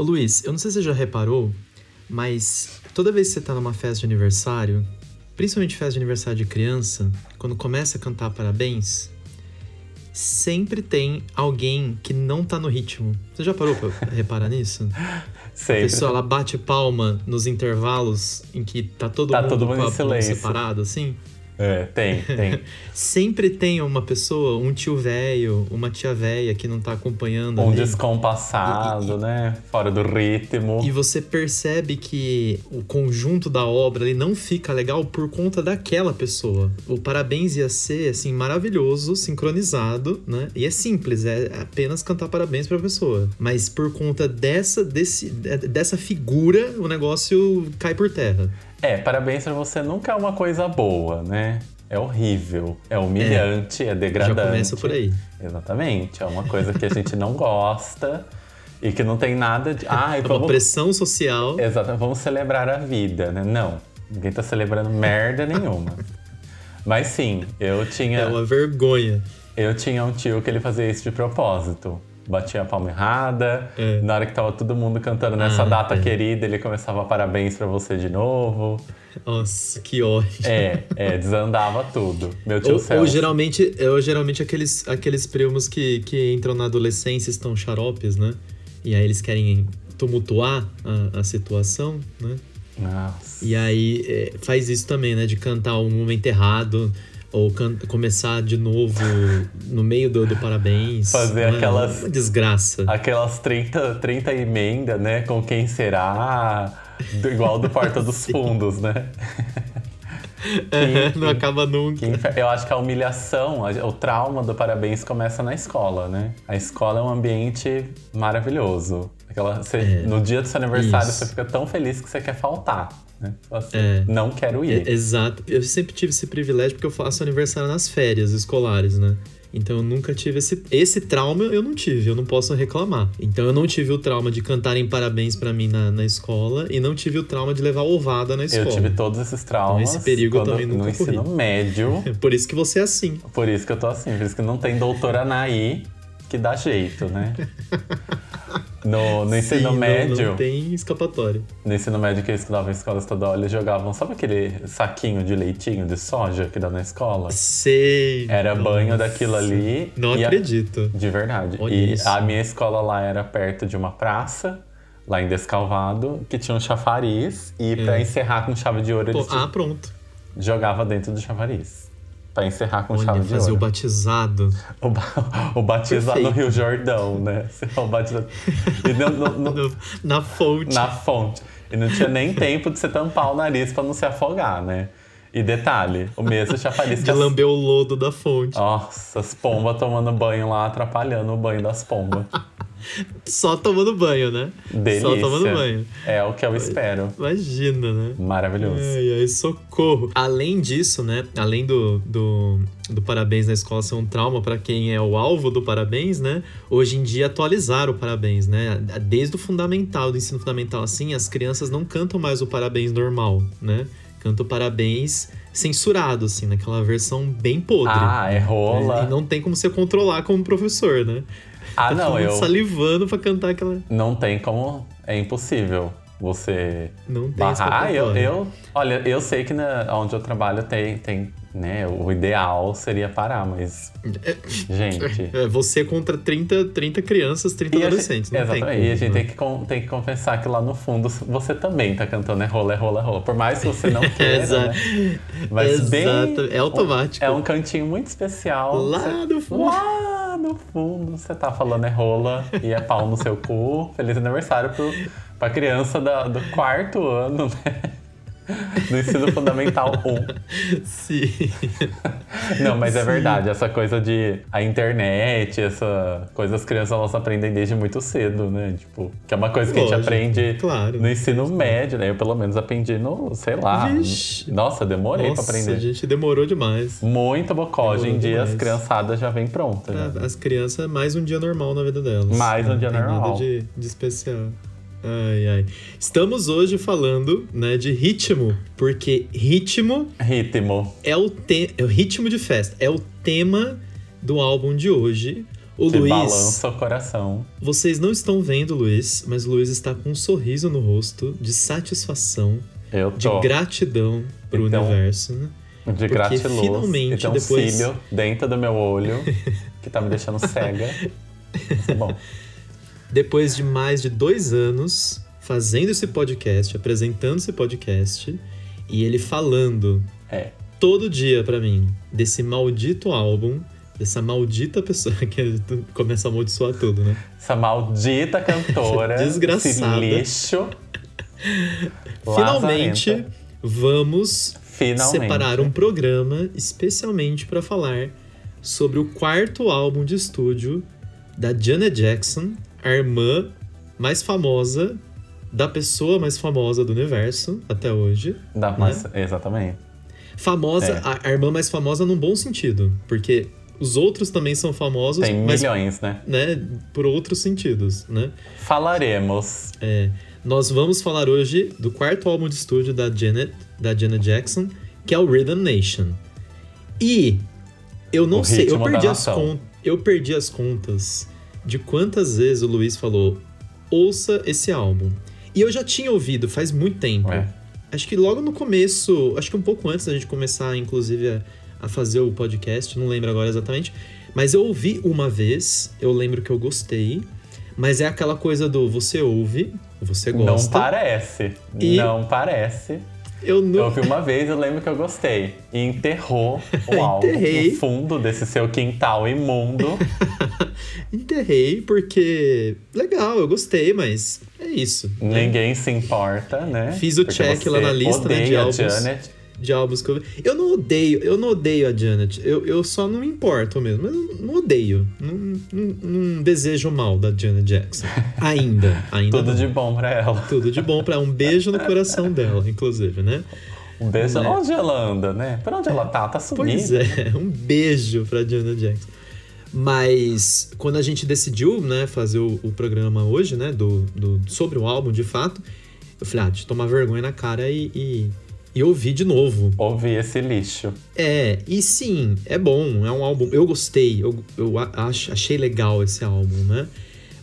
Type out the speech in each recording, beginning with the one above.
Ô Luiz, eu não sei se você já reparou, mas toda vez que você tá numa festa de aniversário, principalmente festa de aniversário de criança, quando começa a cantar parabéns, sempre tem alguém que não tá no ritmo. Você já parou pra reparar nisso? Sempre. A pessoa ela bate palma nos intervalos em que tá todo Tá mundo todo mundo com a em silêncio. separado, assim. É, tem, tem. Sempre tem uma pessoa, um tio velho, uma tia velha que não tá acompanhando Um descompassado, né? Fora do ritmo. E você percebe que o conjunto da obra ele não fica legal por conta daquela pessoa. O parabéns ia ser assim maravilhoso, sincronizado, né? E é simples, é apenas cantar parabéns pra pessoa. Mas por conta dessa desse, dessa figura, o negócio cai por terra. É, parabéns pra você nunca é uma coisa boa, né? É horrível, é humilhante, é, degradante. Já começa por aí. Exatamente, é uma coisa que a gente não gosta e que não tem nada de. Ai, É uma vamos... pressão social. Exato, vamos celebrar a vida, né? Não, ninguém tá celebrando merda nenhuma. Mas sim, eu tinha, É uma vergonha. eu tinha um tio que ele fazia isso de propósito. Batia a palma errada, É. na hora que tava todo mundo cantando nessa Ah, data é. querida, ele começava parabéns pra você de novo. Nossa, que ódio. É, é, desandava tudo. Meu tio Ou, Celso. ou geralmente, ou geralmente aqueles, aqueles primos que, que entram na adolescência estão xaropes, né? E aí eles querem tumultuar a, a situação, né? Nossa. E aí é, faz isso também, né? De cantar um momento errado ou começar de novo no meio do, do parabéns. Fazer aquelas- Uma desgraça. Aquelas 30, 30 emendas, né? Com quem será? Do- igual do Porta dos Fundos, né? É, não acaba nunca. Que Eu acho que a humilhação, o trauma do parabéns começa na escola, né? A escola é um ambiente maravilhoso. Aquela, você- É, no dia do seu aniversário, isso. você fica tão feliz que você quer faltar. Né? Assim, É. Não quero ir. É, exato. Eu sempre tive esse privilégio porque eu faço aniversário nas férias escolares, né? Então eu nunca tive esse esse trauma, eu não tive, eu não posso reclamar. Então eu não tive o trauma de cantarem parabéns pra mim na, na escola e não tive o trauma de levar ovada na escola. Eu tive todos esses traumas Então, esse perigo eu também nunca no ensino corri. médio. É por isso que você é assim. Por isso que eu tô assim, por isso que não tem doutora Anaí que dá jeito, né? No, no ensino Sim, não- médio, Não, tem escapatória. no ensino médio que eu estudava em escola estadual, eles jogavam, sabe aquele saquinho de leitinho de soja que dá na escola? Sei. Era banho Nossa. daquilo ali. Não e a- acredito. De verdade. Olha e isso. a minha escola lá era perto de uma praça, lá em Descalvado, que tinha um chafariz. E pra encerrar com chave de ouro, É. Pô, eles ah, pronto. jogavam dentro do chafariz. Pra encerrar com Olha, chave de fazer o batizado. O, ba- o batizado no Perfeito. Rio Jordão, né? É o batizado. E não- não- não- No- na fonte. na fonte. E não tinha nem tempo de você tampar o nariz pra não se afogar, né? E detalhe, o mesmo chafariz que as- lamber o lodo da fonte. Nossa, as pombas tomando banho lá, atrapalhando o banho das pombas. Só tomando banho, né? Delícia. Só tomando banho. É o que eu espero. Imagina, né? Maravilhoso. Ai, ai, socorro. Além disso, né? Além do, do, do parabéns na escola ser um trauma para quem é o alvo do parabéns, né? Hoje em dia atualizaram o parabéns, né? Desde o fundamental, do ensino fundamental, assim, as crianças não cantam mais o parabéns normal, né? Cantam parabéns censurado, assim, naquela versão bem podre. Ah, é rola. E não tem como você controlar como professor, né? Ah, não, eu. salivando pra cantar aquela. Não tem como. É impossível você Não tem barrar. Ah, eu, eu. Olha, eu sei que na, onde eu trabalho tem, tem. Né, o ideal seria parar, mas. Gente. É, você contra 30, 30 crianças, 30 E adolescentes. gente, não tem exatamente. como, e a gente né? tem que, tem que confessar que lá no fundo você também tá cantando é rola, é rola, é rola. Por mais que você não queira, Exa- né? Mas bem. Exato, é automático. É um cantinho muito especial. Lá Você- no fundo. Lá no fundo, você tá falando é rola e é pau no seu cu. Feliz aniversário pro, pra criança da- do quarto ano, né? Do ensino fundamental 1. Sim. Não, mas é verdade, essa coisa de a internet, essa coisa as crianças elas aprendem desde muito cedo, né? Tipo, que é uma coisa que a Lógico, gente aprende claro. no ensino médio, né? Eu pelo menos aprendi no, sei lá. Vixe. Nossa, demorei Nossa, pra aprender. a gente demorou demais. Muito bocó. Hoje em dia as criançadas já vêm prontas. já. Ah, As crianças, mais um dia normal na vida delas. Mais um Não dia normal. Nada de, de especial. Ai, ai. Estamos hoje falando, né, de ritmo, porque ritmo Ritmo. é o, te é o ritmo de festa, é o tema do álbum de hoje. O Te Luiz, balança o coração. vocês não estão vendo o Luiz, mas o Luiz está com um sorriso no rosto de satisfação, Eu de gratidão pro Então, universo, né? De gratiluz. finalmente, e tem um depois- cílio dentro do meu olho que tá me deixando cega. Mas tá bom. Depois de mais de dois anos fazendo esse podcast, apresentando esse podcast, e ele falando É. todo dia pra mim desse maldito álbum, dessa maldita pessoa que começa a amaldiçoar tudo, né? Essa maldita cantora. Desgraçada. Esse lixo. Finalmente lazarenta. vamos Finalmente. separar um programa especialmente pra falar sobre o quarto álbum de estúdio da Janet Jackson, a irmã mais famosa da pessoa mais famosa do universo até hoje. Dá mais- Exatamente. Famosa, É. a, a irmã mais famosa num bom sentido, porque os outros também são famosos, Tem mas milhões, né? né, por outros sentidos, né? Falaremos. É, nós vamos falar hoje do quarto álbum de estúdio da Janet, da Janet Jackson, que é o Rhythm Nation. E eu não O sei, eu da perdi, as nação. con- eu perdi as contas de quantas vezes o Luiz falou: ouça esse álbum. E eu já tinha ouvido faz muito tempo. É. Acho que logo no começo, acho que um pouco antes da gente começar, inclusive, a, a fazer o podcast, não lembro agora exatamente. Mas eu ouvi uma vez, eu lembro que eu gostei. Mas é aquela coisa do você ouve, você Não gosta. parece. E- Não parece. Eu Eu ouvi uma vez, eu lembro que eu gostei. E enterrou o álbum no fundo desse seu quintal imundo. Enterrei porque. Legal, eu gostei, mas é isso. né? Ninguém se importa, né? Fiz o Porque check lá na lista, né, de álbuns. Janet. De álbuns que eu. Eu não odeio, eu não odeio a Janet. Eu, eu só não me importo mesmo. Eu não odeio. Não, não, não desejo mal da Janet Jackson. Ainda. Ainda. Tudo não. de bom pra ela. Tudo de bom pra ela. Um beijo no coração dela, inclusive, né? Um beijo. Né? Onde ela anda, né? Por onde ela tá? Tá sumida. Pois é, um beijo pra Janet Jackson. Mas quando a gente decidiu, né, fazer o, o programa hoje, né, do, do- sobre o álbum de fato, eu falei, ah, deixa eu tomar vergonha na cara e, e, e ouvir de novo. Ouvir esse lixo. É, e sim, é bom, é um álbum. Eu gostei, eu, eu ach- achei legal esse álbum, né?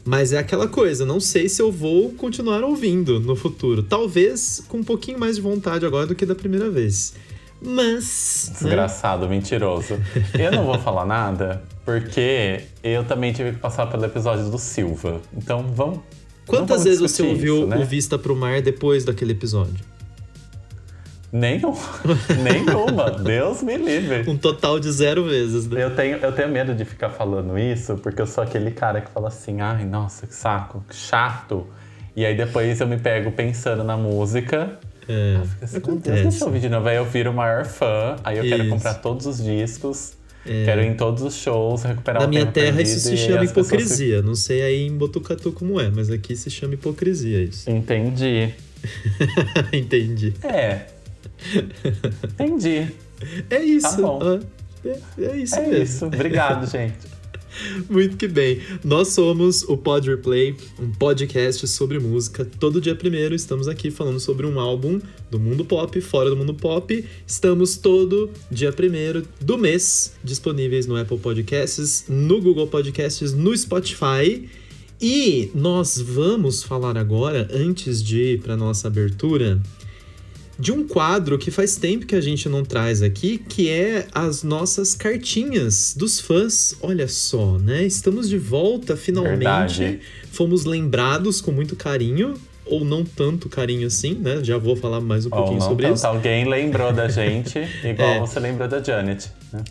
Mas é aquela coisa, não sei se eu vou continuar ouvindo no futuro. Talvez com um pouquinho mais de vontade agora do que da primeira vez. Mas. né? Desgraçado, mentiroso. Eu não vou falar nada, porque eu também tive que passar pelo episódio do Silva. Então vamos. Quantas vamos vezes você ouviu isso, né? o Vista pro Mar depois daquele episódio? Nenhum. Nenhuma. Deus me livre. Um total de zero vezes, né? Eu tenho, eu tenho medo de ficar falando isso, porque eu sou aquele cara que fala assim, ai, nossa, que saco, que chato. E aí depois eu me pego pensando na música. É, assim, "Meu Deus, acontece. deixa eu ouvir de novo. Aí eu viro o maior fã, aí eu quero Isso. É. comprar todos os discos, quero ir em todos os shows, recuperar Na minha terra isso se chama hipocrisia. Não sei aí em Botucatu como é, mas aqui se chama hipocrisia isso. Entendi. Entendi. É. Entendi. É isso. Tá bom. É, é isso É mesmo. isso. Obrigado, gente. Muito que bem. Nós somos o Pod Replay, um podcast sobre música. Todo dia primeiro estamos aqui falando sobre um álbum do mundo pop, fora do mundo pop. Estamos todo dia primeiro do mês disponíveis no Apple Podcasts, no Google Podcasts, no Spotify. E nós vamos falar agora, antes de ir para nossa abertura, de um quadro que faz tempo que a gente não traz aqui, que é as nossas cartinhas dos fãs. Olha só, né? Estamos de volta finalmente. Verdade. Fomos lembrados com muito carinho, ou não tanto carinho assim, né? Já vou falar mais um Ou pouquinho não sobre tanto, isso. alguém lembrou da gente, igual É. você lembrou da Janet. né?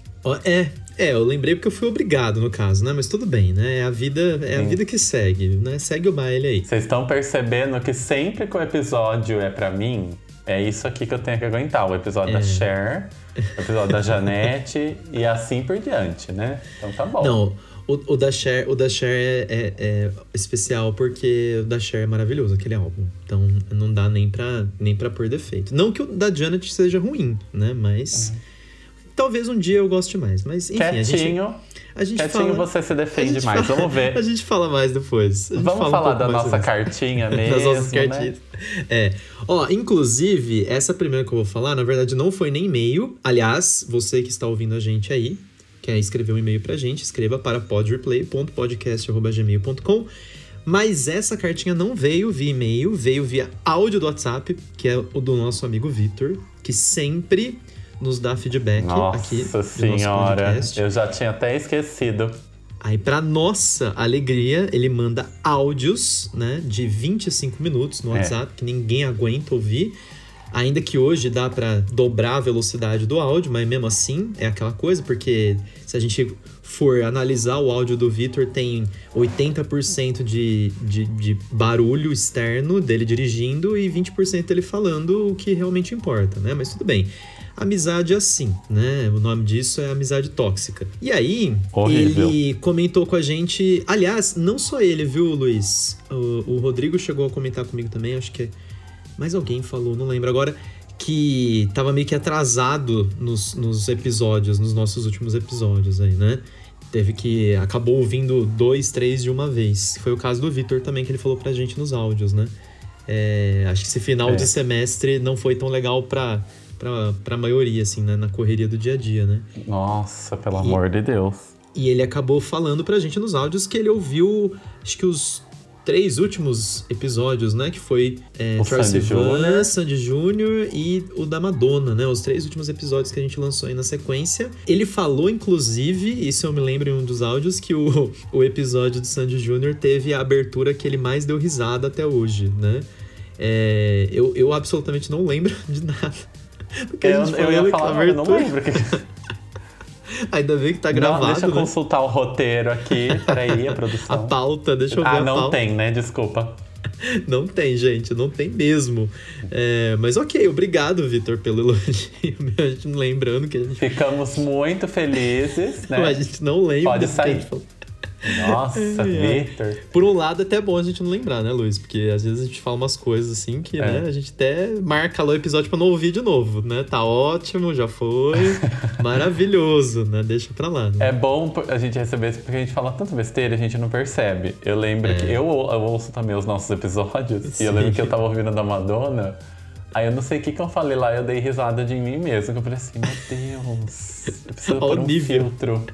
É, é, eu lembrei porque eu fui obrigado no caso, né? Mas tudo bem, né? É a vida, é a vida que segue, né? Segue o baile aí. Vocês estão percebendo que sempre que o episódio é pra mim, é isso aqui que eu tenho que aguentar. O episódio É. da Cher, o episódio da Janete e assim por diante, né? Então tá bom. Não, o, o da Cher, o da Cher é, é- é especial porque o da Cher é maravilhoso, aquele álbum. Então não dá nem pra, nem pra pôr defeito. Não que o da Janet seja ruim, né? Mas talvez um dia eu goste mais. Mas enfim, a gente, Quietinho, a gente quietinho fala... você se defende mais. fala- Vamos ver. A gente fala mais depois. Vamos fala um falar pouco da nossa cartinha mesmo, das nossas né? cartinhas. É. Ó, inclusive, essa primeira que eu vou falar, na verdade, não foi nem e-mail. Aliás, você que está ouvindo a gente aí, quer escrever um e-mail pra gente, escreva para podreplay.podcast.gmail.com. Mas essa cartinha não veio via e-mail, veio via áudio do WhatsApp, que é o do nosso amigo Vitor, que sempre nos dá feedback Nossa aqui senhora, eu já tinha até esquecido. Aí, para nossa alegria, ele manda áudios, né, de 25 minutos no é. WhatsApp, é. que ninguém aguenta ouvir. Ainda que hoje dá para dobrar a velocidade do áudio, mas mesmo assim é aquela coisa, porque se a gente for analisar o áudio do Vitor, tem 80% de, de, de barulho externo dele dirigindo e 20% dele falando o que realmente importa, né? Mas tudo bem amizade assim, né? O nome disso é amizade tóxica. E aí, Horrível. ele comentou com a gente. Aliás, não só ele, viu, Luiz? O, o Rodrigo chegou a comentar comigo também, acho que mais alguém falou, não lembro agora. Que tava meio que atrasado nos, nos episódios, nos nossos últimos episódios aí, né? Teve que. acabou ouvindo dois, três de uma vez. Foi o caso do Vitor também, que ele falou pra gente nos áudios, né? É, acho que esse final é. de semestre não foi tão legal pra pra, pra maioria, assim, né? na correria do dia a dia, né? Nossa, pelo e, amor de Deus. E ele acabou falando pra gente nos áudios que ele ouviu, acho que os três últimos episódios, né? Que foi é, Sandy Júnior. Sandy Júnior e o da Madonna, né? Os três últimos episódios que a gente lançou aí na sequência. Ele falou, inclusive, isso eu me lembro em um dos áudios, que o, o episódio do Sandy Júnior teve a abertura que ele mais deu risada até hoje, né? É, eu, eu absolutamente não lembro de nada porque eu, eu ia falar, eu não lembro. Ainda bem que tá gravado. Não, deixa eu né? consultar o roteiro aqui. Peraí, a produção. A pauta, deixa eu ver ah, não pauta. tem, né? Desculpa. Não tem, gente, não tem mesmo. É, mas ok, obrigado, Vitor, pelo elogio. A gente lembrando que a gente. Ficamos muito felizes, né? Mas a gente não lembra. Pode sair. Nossa, é. Victor. Por um lado, é até bom a gente não lembrar, né, Luiz? Porque às vezes a gente fala umas coisas assim que, é. né, a gente até marca lá o episódio pra não ouvir de novo, né? Tá ótimo, já foi. maravilhoso, né? Deixa pra lá. Né? É bom a gente receber isso porque a gente fala tanta besteira a gente não percebe. Eu lembro é. que eu, eu, ouço também os nossos episódios Sim. e eu lembro que eu tava ouvindo da Madonna. Aí eu não sei o que, que eu falei lá, eu dei risada de mim mesmo. Que eu falei assim, meu Deus, eu preciso pôr um nível. filtro.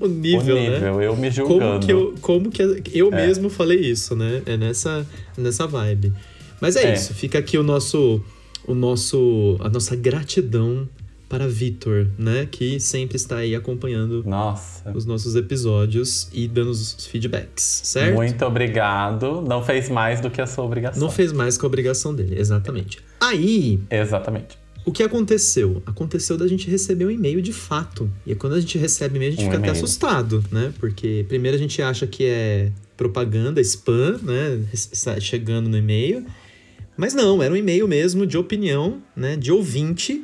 O nível, o nível né? eu me julgando. Como que eu, como que eu é. mesmo falei isso, né? É nessa, nessa vibe. Mas é, é, isso, fica aqui o nosso, o nosso, a nossa gratidão para Vitor, né? Que sempre está aí acompanhando Nossa. os nossos episódios e dando os feedbacks, certo? Muito obrigado. Não fez mais do que a sua obrigação. Não fez mais que a obrigação dele, exatamente. Aí. Exatamente. O que aconteceu? Aconteceu da gente receber um e-mail de fato. E quando a gente recebe e-mail, a gente um fica até assustado, né? Porque primeiro a gente acha que é propaganda, spam, né? Chegando no e-mail. Mas não, era um e-mail mesmo de opinião, né? De ouvinte.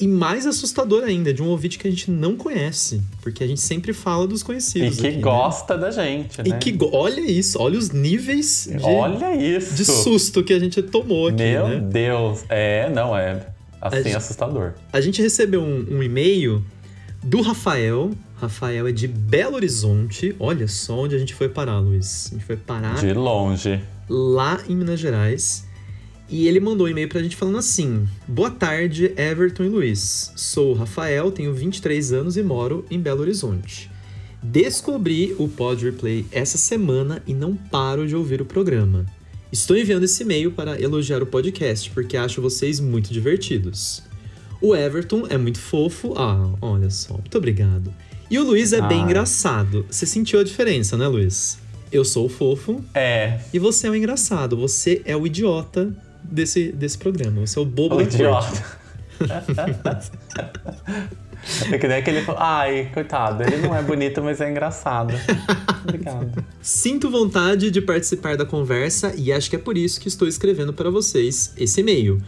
E mais assustador ainda, de um ouvinte que a gente não conhece. Porque a gente sempre fala dos conhecidos. E que aqui, né? gosta né? da gente, né? E que olha isso, olha os níveis de, olha isso. de susto que a gente tomou aqui. Meu né? Deus, é, não é assim a assustador. A gente recebeu um, um e-mail do Rafael. Rafael é de Belo Horizonte. Olha só onde a gente foi parar, Luiz. A gente foi parar. De longe. Lá em Minas Gerais. E ele mandou um e-mail pra gente falando assim: Boa tarde, Everton e Luiz. Sou o Rafael, tenho 23 anos e moro em Belo Horizonte. Descobri o Pod Replay essa semana e não paro de ouvir o programa. Estou enviando esse e-mail para elogiar o podcast, porque acho vocês muito divertidos. O Everton é muito fofo. Ah, olha só, muito obrigado. E o Luiz é ah. bem engraçado. Você sentiu a diferença, né, Luiz? Eu sou o fofo. É. E você é o engraçado. Você é o idiota desse, desse programa. Você é o bobo o idiota. É que nem aquele. Ai, coitado, ele não é bonito, mas é engraçado. Obrigado. Sinto vontade de participar da conversa e acho que é por isso que estou escrevendo para vocês esse e-mail.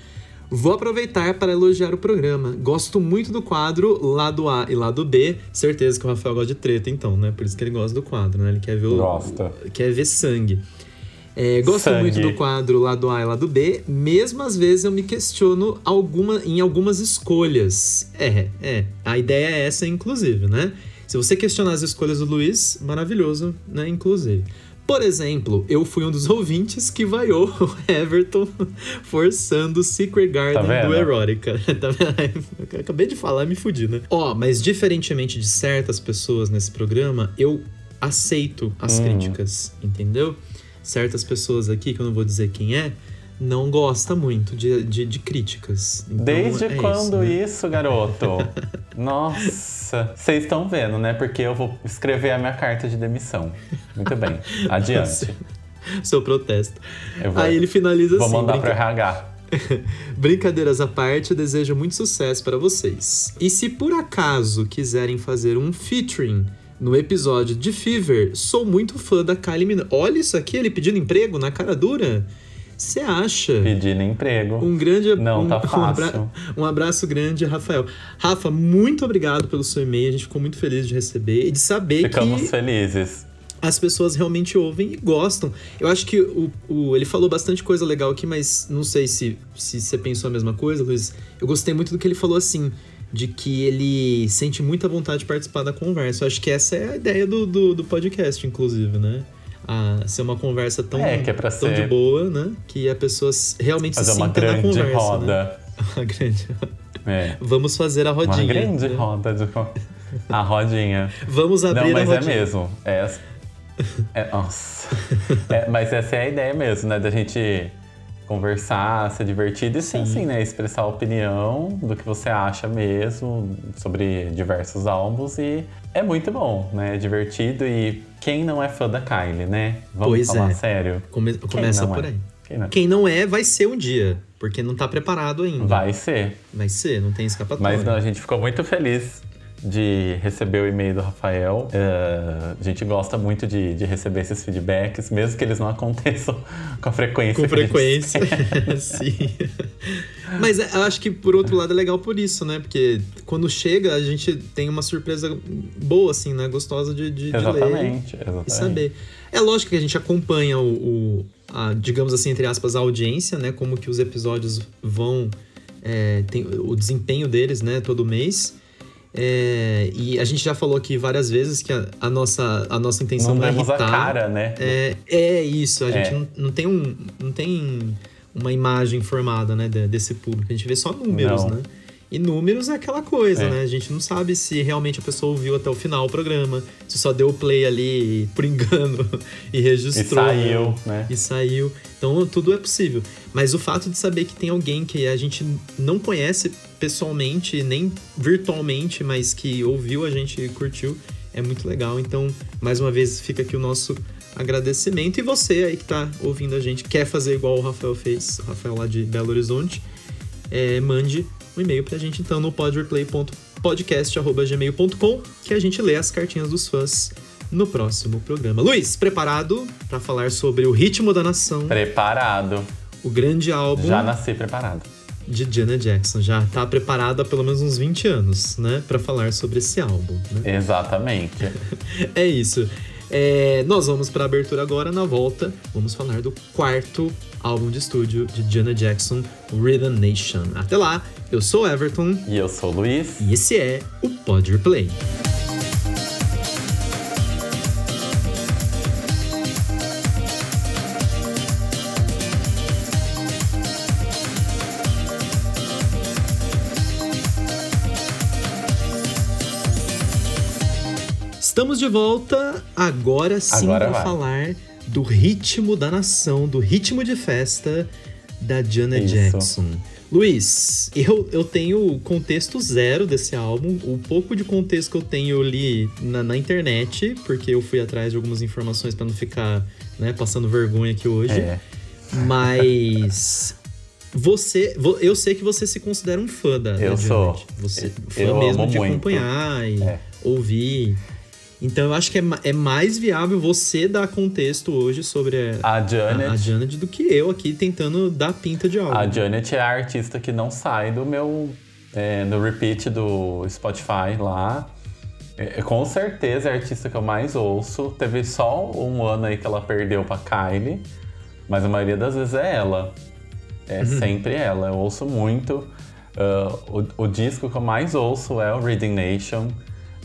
Vou aproveitar para elogiar o programa. Gosto muito do quadro Lado A e Lado B. Certeza que o Rafael gosta de treta, então, né? Por isso que ele gosta do quadro, né? Ele quer ver o. Gosta. Quer ver sangue. É, gosto Sangue. muito do quadro lado A e lado B, mesmo às vezes eu me questiono alguma, em algumas escolhas. É, é. A ideia é essa, inclusive, né? Se você questionar as escolhas do Luiz, maravilhoso, né? Inclusive. Por exemplo, eu fui um dos ouvintes que vaiou o Everton forçando o Secret Garden Tá do vendo? Erótica. Tá vendo? Eu Acabei de falar, me fudi, né? Ó, mas diferentemente de certas pessoas nesse programa, eu aceito as Hum. críticas, entendeu? Certas pessoas aqui, que eu não vou dizer quem é, não gosta muito de, de, de críticas. Então, Desde é quando né? isso, garoto? Nossa, vocês estão vendo, né? Porque eu vou escrever a minha carta de demissão. Muito bem, adiante. Seu protesto. Eu vou, Aí ele finaliza vou assim. mandar brinca- pro RH. Brincadeiras à parte, eu desejo muito sucesso para vocês. E se por acaso quiserem fazer um featuring no episódio de Fever, sou muito fã da Kylie Minogue. Olha isso aqui, ele pedindo emprego na cara dura. Você acha? Pedindo emprego. Um grande Não, um, tá um abra- fácil. um abraço grande, Rafael. Rafa, muito obrigado pelo seu e-mail. A gente ficou muito feliz de receber e de saber Ficamos que felizes. as pessoas realmente ouvem e gostam. Eu acho que o, o- ele falou bastante coisa legal aqui, mas não sei se, se você pensou a mesma coisa, Luiz. Eu gostei muito do que ele falou assim, de que ele sente muita vontade de participar da conversa. Eu acho que essa é a ideia do, do, do podcast, inclusive, né? A ser uma conversa tão, É, é tão ser- de boa, né? Que a pessoa realmente Fazer se uma sinta na grande conversa. Né? roda. Uma grande. É. Vamos fazer a rodinha. Uma grande né? roda de. A rodinha. Vamos abrir Não, mas a é rodinha. mesmo. É, é- nossa. É, mas essa é a ideia mesmo, né? Da gente conversar, ser divertido e ser assim, né? Expressar a opinião do que você acha mesmo sobre diversos álbuns e é muito bom, né? É divertido e quem não é fã da Kylie, né? Vamos Pois falar é. sério. Come- começa por é? aí. Quem não? Quem não é, vai ser um dia. Porque não tá preparado ainda. Vai ser. Vai ser, não tem escapatória. Mas não, a gente ficou muito feliz de receber o e-mail do Rafael. É, a gente gosta muito de, de receber esses feedbacks, mesmo que eles não aconteçam com a frequência. Com frequência. Sim. Mas é, eu acho que, por outro lado, é legal por isso, né? Porque quando chega, a gente tem uma surpresa boa, assim, né? Gostosa de, de, de ler Exatamente, exatamente. e saber. É lógico que a gente acompanha o, o- a, digamos assim, entre aspas, a audiência, né? Como que os episódios vão... é, tem o desempenho deles, né? Todo mês. É, e a gente já falou aqui várias vezes que a, a nossa, a nossa intenção Não não, é irritar. cara, né? É, é isso, a É. gente não, não tem um. Não tem uma imagem formada, né, de- desse público. A gente vê só números, Não. né? E números é aquela coisa, É. né? A gente não sabe se realmente a pessoa ouviu até o final o programa, se só deu o play ali por engano e E registrou. saiu, né? E saiu. Então tudo é possível. Mas o fato de saber que tem alguém que a gente não conhece pessoalmente, nem virtualmente, mas que ouviu a gente e curtiu, é muito legal. Então, mais uma vez, fica aqui o nosso agradecimento. E você aí que tá ouvindo a gente, quer fazer igual o Rafael fez, o Rafael lá de Belo Horizonte, é, mande um e-mail pra gente então no podreplay.podcast.gmail.com que a gente lê as cartinhas dos fãs no próximo programa. Luiz, preparado para falar sobre o Ritmo da Nação, Preparado. o grande álbum Já nasci preparado. de Janet Jackson. Já tá preparado há pelo menos uns 20 anos, né, para falar sobre esse álbum, né? Exatamente. É isso. É, nós vamos para abertura agora. Na volta, vamos falar do quarto álbum de estúdio de Janet Jackson, Rhythm Nation. Até lá, eu sou Everton E eu sou o Luiz. e esse é o Pod Replay. De volta agora sim para falar do ritmo da nação, do ritmo de festa da Janet Isso. Jackson. Luiz, eu, eu tenho contexto zero desse álbum. O pouco de contexto que eu tenho eu li na, na internet, porque eu fui atrás de algumas informações para não ficar né, passando vergonha aqui hoje. É. Mas você, vo- eu sei que você se considera um fã da, da Eu Janet. sou. Você fã Eu mesmo de muito. acompanhar e É. ouvir. Então eu acho que é, é mais viável você dar contexto hoje sobre a, A Janet. a, a Janet do que eu aqui tentando dar pinta de algo. A Janet é a artista que não sai do meu. É, no repeat do Spotify lá. É, com certeza é a artista que eu mais ouço. Teve só um ano aí que ela perdeu pra Kylie, mas a maioria das vezes é ela. É sempre ela. Eu ouço muito. Ah, o, o disco que eu mais ouço é o Reading Nation.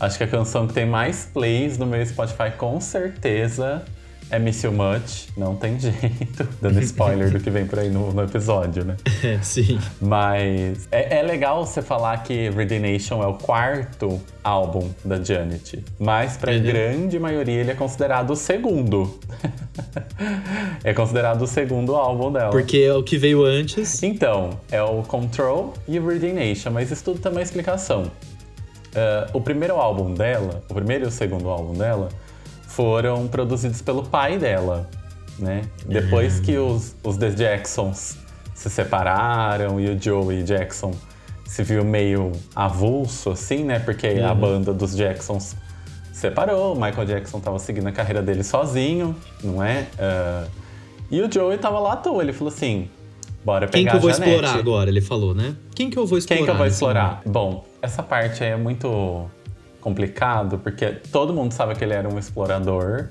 Acho que a canção que tem mais plays no meu Spotify, com certeza, é Miss You Much, não tem jeito. Dando spoiler do que vem por aí no, no episódio, né? É, sim. Mas é, é, legal você falar que Redination é o quarto álbum da Janet. Mas pra uhum. grande maioria ele é considerado o segundo. é considerado o segundo álbum dela. Porque é o que veio antes. Então, é o Control e o Redination. Mas isso tudo tem uma explicação. Uh, o primeiro álbum dela, o primeiro e o segundo álbum dela, foram produzidos pelo pai dela, né? Depois que os, os The Jacksons se separaram e o Joey Jackson se viu meio avulso, assim, né? Porque uhum. a banda dos Jacksons separou, o Michael Jackson tava seguindo a carreira dele sozinho, não é? Uh, e o Joey tava lá à toa, ele falou assim, bora pegar Quem que eu vou explorar agora? Ele falou, né? Quem que eu vou explorar? Quem que eu vou explorar? Bom, essa parte aí é muito complicado, porque todo mundo sabe que ele era um explorador,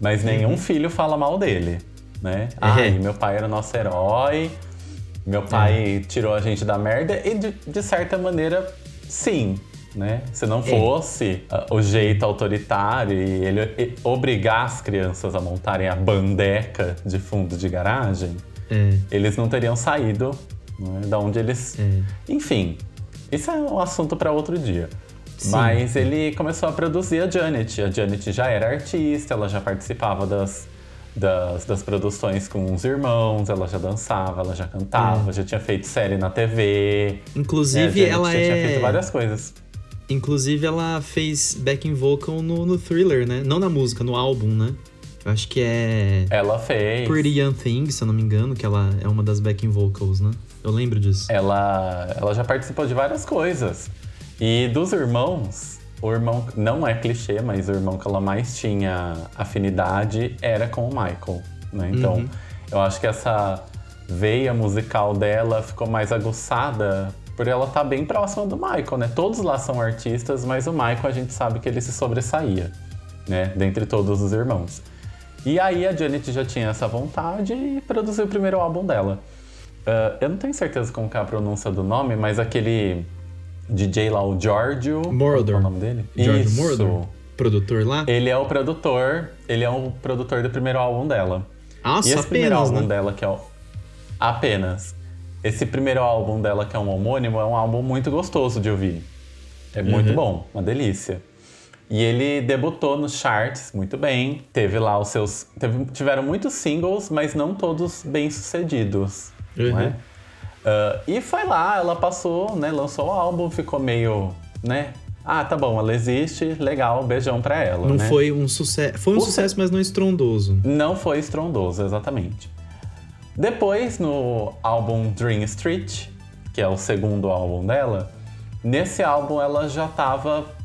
mas nenhum uhum. filho fala mal dele, né? É. Ai, meu pai era o nosso herói, meu pai é. tirou a gente da merda, e de, de certa maneira, sim, né? Se não é. fosse é. o jeito autoritário e ele obrigar as crianças a montarem a bandeca de fundo de garagem, é. eles não teriam saído né, da onde eles. É. Enfim, isso é um assunto para outro dia. Sim. Mas ele começou a produzir a Janet. A Janet já era artista, ela já participava das, das, das produções com os irmãos, ela já dançava, ela já cantava, é. já tinha feito série na TV. Inclusive, é, ela já é. tinha feito várias coisas. Inclusive, ela fez backing vocal no, no thriller, né? Não na música, no álbum, né? Eu acho que é. Ela fez. Pretty Young Thing, se eu não me engano, que ela é uma das backing vocals, né? Eu lembro disso. Ela, ela já participou de várias coisas. E dos irmãos, o irmão não é clichê, mas o irmão que ela mais tinha afinidade era com o Michael, né? Então, uhum. eu acho que essa veia musical dela ficou mais aguçada por ela estar tá bem próxima do Michael, né? Todos lá são artistas, mas o Michael a gente sabe que ele se sobressaía, né? Dentre todos os irmãos. E aí a Janet já tinha essa vontade e produziu o primeiro álbum dela. Uh, eu não tenho certeza como é a pronúncia do nome, mas aquele DJ lá, o Giorgio. Moroder. É o nome dele? Giorgio Isso. Moroder. Produtor lá? Ele é o produtor, ele é o produtor do primeiro álbum dela. Nossa, e esse apenas, primeiro álbum né? dela, que é o. Apenas. Esse primeiro álbum dela, que é um homônimo, é um álbum muito gostoso de ouvir. É muito uhum. bom, uma delícia. E ele debutou nos charts muito bem. Teve lá os seus. Teve, tiveram muitos singles, mas não todos bem sucedidos. Uhum. Não é? Uh, e foi lá, ela passou, né? Lançou o álbum, ficou meio, né? Ah, tá bom, ela existe, legal, beijão pra ela. Não né? foi um sucesso. Foi um o sucesso, mas não estrondoso. Não foi estrondoso, exatamente. Depois, no álbum Dream Street, que é o segundo álbum dela, nesse álbum ela já tava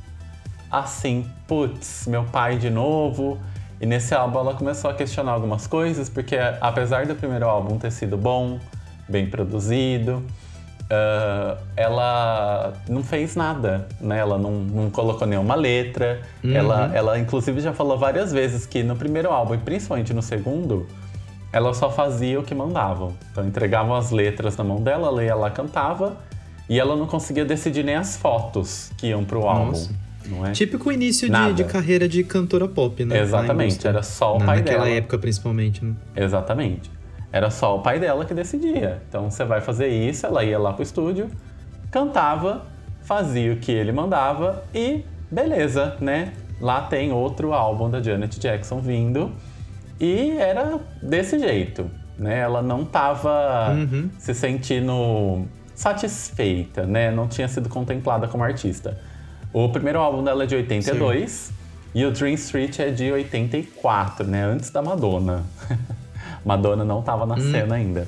assim, putz, meu pai de novo. E nesse álbum ela começou a questionar algumas coisas, porque apesar do primeiro álbum ter sido bom, bem produzido. Uh, ela não fez nada, né? Ela não, não colocou nenhuma letra. Uhum. Ela, ela, inclusive, já falou várias vezes que no primeiro álbum, e principalmente no segundo, ela só fazia o que mandavam. Então, entregavam as letras na mão dela, ela ia lá, cantava, e ela não conseguia decidir nem as fotos que iam pro álbum. Não é? Típico início de, de, carreira de cantora pop, né? Exatamente, era só o Na, pai naquela dela. Naquela época, principalmente, né? Exatamente. Era só o pai dela que decidia. Então você vai fazer isso, ela ia lá pro estúdio, cantava, fazia o que ele mandava e beleza, né? Lá tem outro álbum da Janet Jackson vindo e era desse jeito, né? Ela não tava uhum. se sentindo satisfeita, né? Não tinha sido contemplada como artista. O primeiro álbum dela é de 82 Sim. e o Dream Street é de 84, né? Antes da Madonna. Madonna não estava na hum. cena ainda.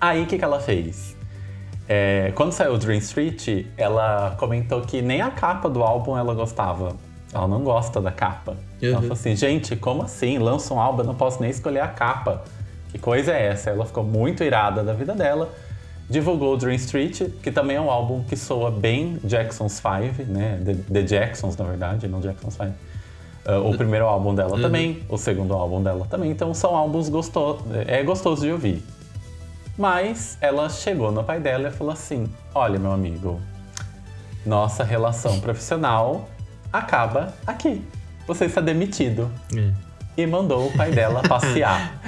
Aí o que, que ela fez? É, quando saiu o Dream Street, ela comentou que nem a capa do álbum ela gostava. Ela não gosta da capa. Uhum. Ela falou assim, gente, como assim? Lança um álbum, eu não posso nem escolher a capa. Que coisa é essa? Ela ficou muito irada da vida dela. Divulgou o Dream Street, que também é um álbum que soa bem Jackson's Five, né? The, The Jacksons, na verdade, não Jackson's Five. Uh, o primeiro álbum dela uhum. também, o segundo álbum dela também. Então são álbuns gostosos, é gostoso de ouvir. Mas ela chegou no pai dela e falou assim: Olha, meu amigo, nossa relação profissional acaba aqui. Você está demitido. É. e mandou o pai dela passear.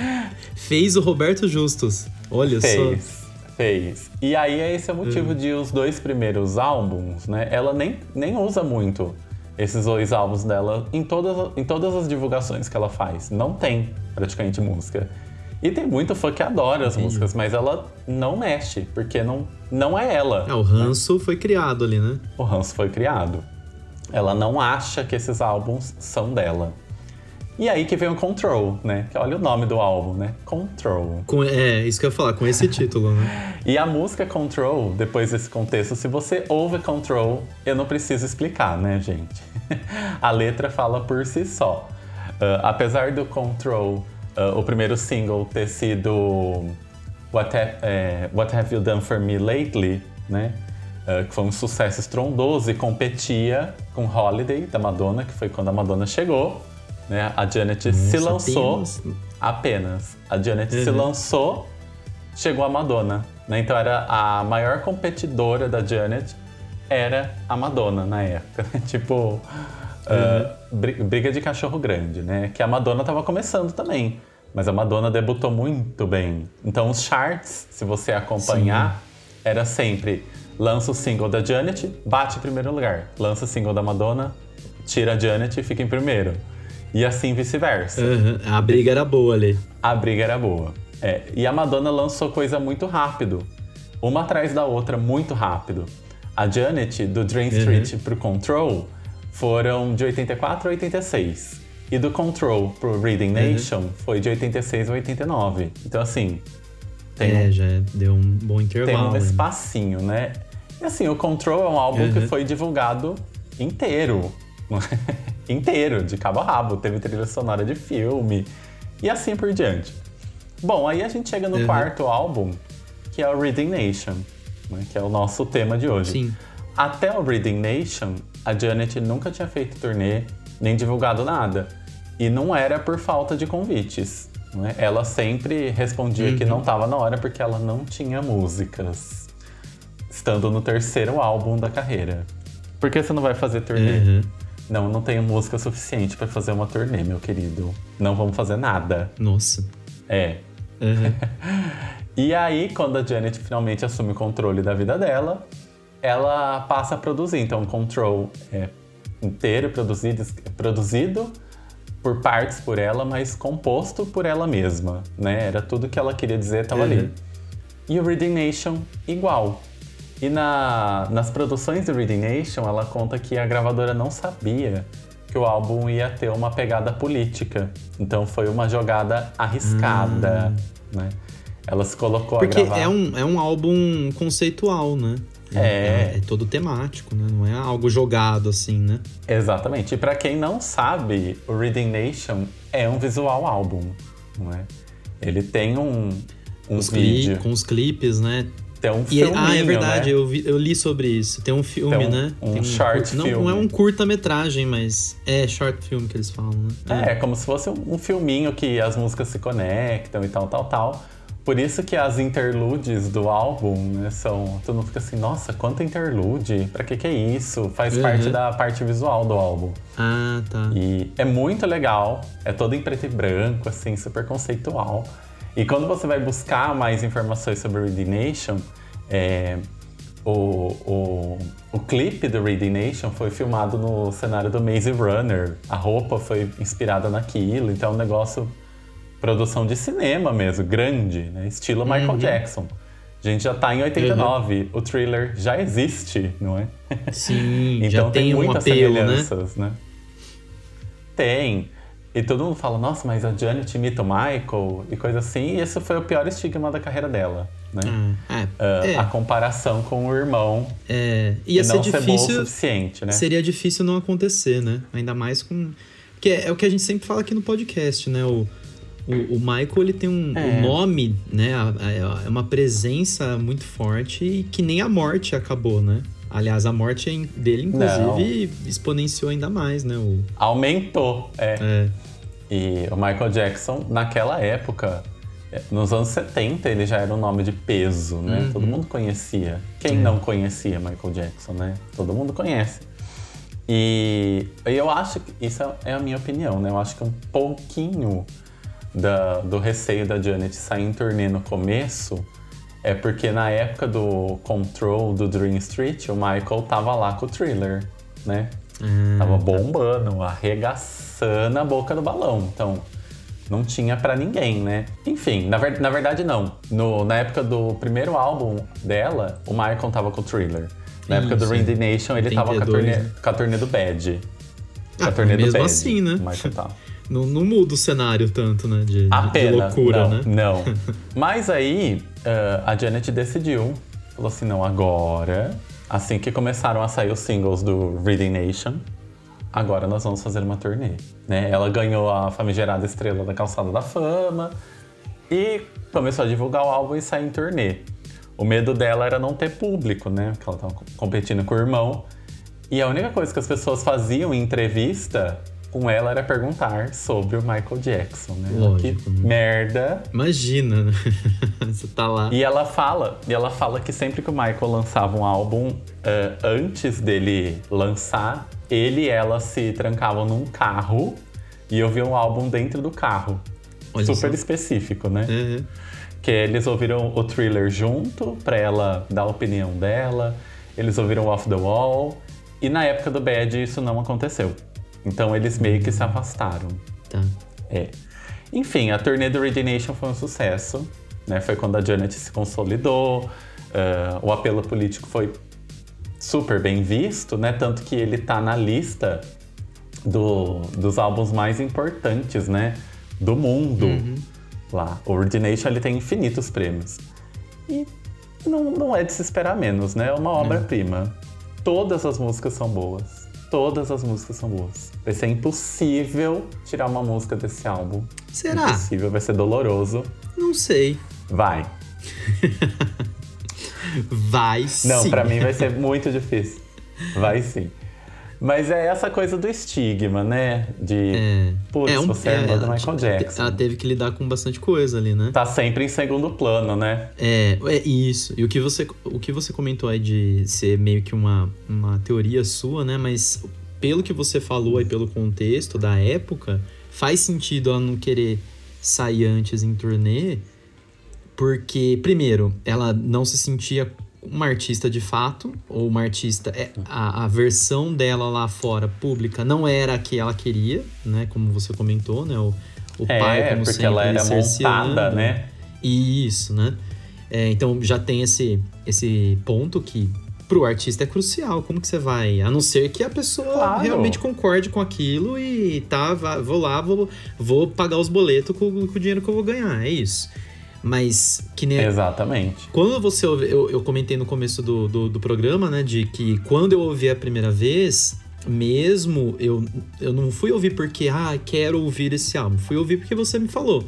Fez o Roberto Justus. Olha fez, só. Fez. E aí esse é o motivo Uhum. de os dois primeiros álbuns, né? Ela nem, nem usa muito esses dois álbuns dela em todas, em todas as divulgações que ela faz. Não tem praticamente música. E tem muito fã que adora as músicas, mas ela não mexe, porque não, não é ela. Ah, o ranço foi criado ali, né? O Hans foi criado. Ela não acha que esses álbuns são dela. E aí que vem o Control, né? Que olha o nome do álbum, né? Control. Com, é, isso que eu ia falar, com esse título, né? E a música Control, depois desse contexto, se você ouve Control, eu não preciso explicar, né, gente? a letra fala por si só. Ah, apesar do Control, ah, o primeiro single ter sido What, Ha- é, What Have You Done For Me Lately, né? Ah, que foi um sucesso estrondoso e competia com Holiday, da Madonna, que foi quando a Madonna chegou. Né? A Janet se lançou apenas? apenas. A Janet se Uhum. lançou chegou a Madonna. Né? Então era a maior competidora da Janet era a Madonna na época. tipo, ah, bri- briga de cachorro grande, né? Que a Madonna tava começando também. Mas a Madonna debutou muito bem. Então os charts, se você acompanhar, era sempre lança o single da Janet, bate em primeiro lugar. Lança o single da Madonna, tira a Janet e fica em primeiro. E assim vice-versa Aham, A briga era boa ali. a briga era boa. É, e a Madonna lançou coisa muito rápido. Uma atrás da outra, muito rápido. A Janet, do Dream Street pro Control, foram de 84 a 86. E do Control pro Reading Nation foi de 86 a 89. Então, assim, tem, é, um, já deu um bom tem intervalo. um né? espacinho, né? E assim, o Control é um álbum que Uhum. foi divulgado inteiro. inteiro, de cabo a rabo. Teve trilha sonora de filme e assim por diante. Bom, aí a gente chega no Uhum. quarto álbum, que é o Reading Nation, né, que é o nosso tema de hoje. Sim. Até o Reading Nation, a Janet nunca tinha feito turnê, nem divulgado nada. E não era por falta de convites. né? Ela sempre respondia que Uhum. não estava na hora porque ela não tinha músicas. Estando no terceiro álbum da carreira. Por que você não vai fazer turnê? Uhum. Não, não tenho música suficiente para fazer uma turnê, meu querido. Não vamos fazer nada. Nossa. É. Uhum. E aí, quando a Janet finalmente assume o controle da vida dela, ela passa a produzir. Então, o Control é inteiro produzido, produzido por partes por ela, mas composto por ela mesma, né? Era tudo que ela queria dizer, estava Uhum. ali. E o Reading Nation, igual. E na, nas produções do Reading Nation, ela conta que a gravadora não sabia que o álbum ia ter uma pegada política. Então foi uma jogada arriscada, né? Ela se colocou Hum. Porque a gravar. é um, é um álbum conceitual, né? É. é. todo temático, né? Não é algo jogado assim, né? Exatamente. E pra quem não sabe, o Reading Nation é um visual álbum, não é? Ele tem um, um Os vídeo, com os clipes, né? Tem um E, filminho, ah, é verdade, né? eu, vi- eu li sobre isso. Tem um filme, Tem um- né? um Tem short cur- não, filme. não é um curta-metragem, mas é short film que eles falam, né? É, como se fosse um um filminho que as músicas se conectam e tal, tal, tal. Por isso que as interludes do álbum, né, são... Todo mundo fica assim, nossa, quanto interlude? Pra que que é isso? Faz Uhum. parte da parte visual do álbum. Ah, tá. E é muito legal, é todo em preto e branco, assim, super conceitual. E quando você vai buscar mais informações sobre Reading Nation, é, o, o, o clipe do Reading Nation foi filmado no cenário do Maze Runner. A roupa foi inspirada naquilo, então é um negócio, produção de cinema mesmo, grande, né? estilo Michael Jackson. A gente já tá em 89, o thriller já existe, não é? Sim, Então já tem, um muitas apelo, né? semelhanças, né? Tem. E todo mundo fala, nossa, mas a Janet imita o Michael e coisa assim. E esse foi o pior estigma da carreira dela, né? Ah, Ah, é, A comparação com o irmão é, ia e ser não ser difícil, suficiente, né? seria difícil não acontecer, né? Ainda mais com... Porque é, é o que a gente sempre fala aqui no podcast, né? O, o, o Michael, ele tem um É. o nome, né? A- É uma presença muito forte e que nem a morte acabou, né? Aliás, a morte em- dele, inclusive, exponenciou ainda mais, né? O, Aumentou, é. é, E o Michael Jackson, naquela época, é, nos anos 70, ele já era um nome de peso, né? Uhum. Todo mundo conhecia. Quem não conhecia Michael Jackson, né? Todo mundo conhece. E eu acho que isso é a minha opinião, né? Eu acho que um pouquinho da, do receio da Janet sair em turnê no começo é porque na época do Control do Dream Street, o Michael tava lá com o thriller, né? Hum, tava bombando, arregaçando a boca do balão. Então, não tinha para ninguém, né? Enfim, na, ver, na verdade não. No, na época do primeiro álbum dela, o Michael tava com o thriller. Na época do the Nation, ele tava com a, turnê, com a turnê do Bad. Com a ah, turnê mesmo do Bad. assim, né? O Michael tava. Não, não, muda o cenário tanto, né? De, a de loucura, não, né? Não. Mas aí, uh, a Janet decidiu. Falou assim, não, agora... Assim que começaram a sair os singles do Reading Nation, agora nós vamos fazer uma turnê. Né? Ela ganhou a famigerada estrela da Calçada da Fama e começou a divulgar o álbum e sair em turnê. O medo dela era não ter público, né? Porque ela estava competindo com o irmão. E a única coisa que as pessoas faziam em entrevista com ela era perguntar sobre o Michael Jackson, né? Lógico, que né? merda. Imagina, né? Você tá lá. E ela fala, e ela fala que sempre que o Michael lançava um álbum, uh, antes dele lançar, ele e ela se trancavam num carro e ouviam o álbum dentro do carro. Olha Super só. específico, né? Uhum. Que eles ouviram o thriller junto, pra ela dar a opinião dela. Eles ouviram Off the Wall. E na época do Bad isso não aconteceu. Então eles meio que se afastaram. Tá. É. Enfim, a turnê do Nation foi um sucesso. Né? Foi quando a Janet se consolidou. Uh, o apelo político foi super bem visto, né? Tanto que ele tá na lista do, dos álbuns mais importantes, né? Do mundo. Uhum. Lá. O Nation ele tem infinitos prêmios. E não, não é de se esperar menos, né? É uma obra-prima. Todas as músicas são boas. Todas as músicas são boas. Vai ser impossível tirar uma música desse álbum. Será? Impossível, vai ser doloroso. Não sei. Vai. vai sim. Não, pra mim vai ser muito difícil. Vai sim. Mas é essa coisa do estigma, né? De, é. putz, é um, você é, é irmã do Michael Jackson. Ela teve que lidar com bastante coisa ali, né? Tá sempre em segundo plano, né? É, é isso. E o que você, o que você comentou aí de ser meio que uma, uma teoria sua, né? Mas pelo que você falou aí, pelo contexto da época, faz sentido ela não querer sair antes em turnê, porque, primeiro, ela não se sentia uma artista de fato, ou uma artista. É, a, a versão dela lá fora, pública, não era a que ela queria, né? Como você comentou, né? O, o é, pai, como porque sempre, ela era montada, né? Isso, né? É, então já tem esse, esse ponto que pro artista é crucial. Como que você vai? A não ser que a pessoa claro. realmente concorde com aquilo e tá, vou lá, vou, vou pagar os boletos com, com o dinheiro que eu vou ganhar. É isso. Mas que nem. Exatamente. Quando você ouve. Eu, eu comentei no começo do, do, do, programa, né? De que quando eu ouvi a primeira vez, mesmo eu, eu não fui ouvir porque, ah, quero ouvir esse álbum. Fui ouvir porque você me falou.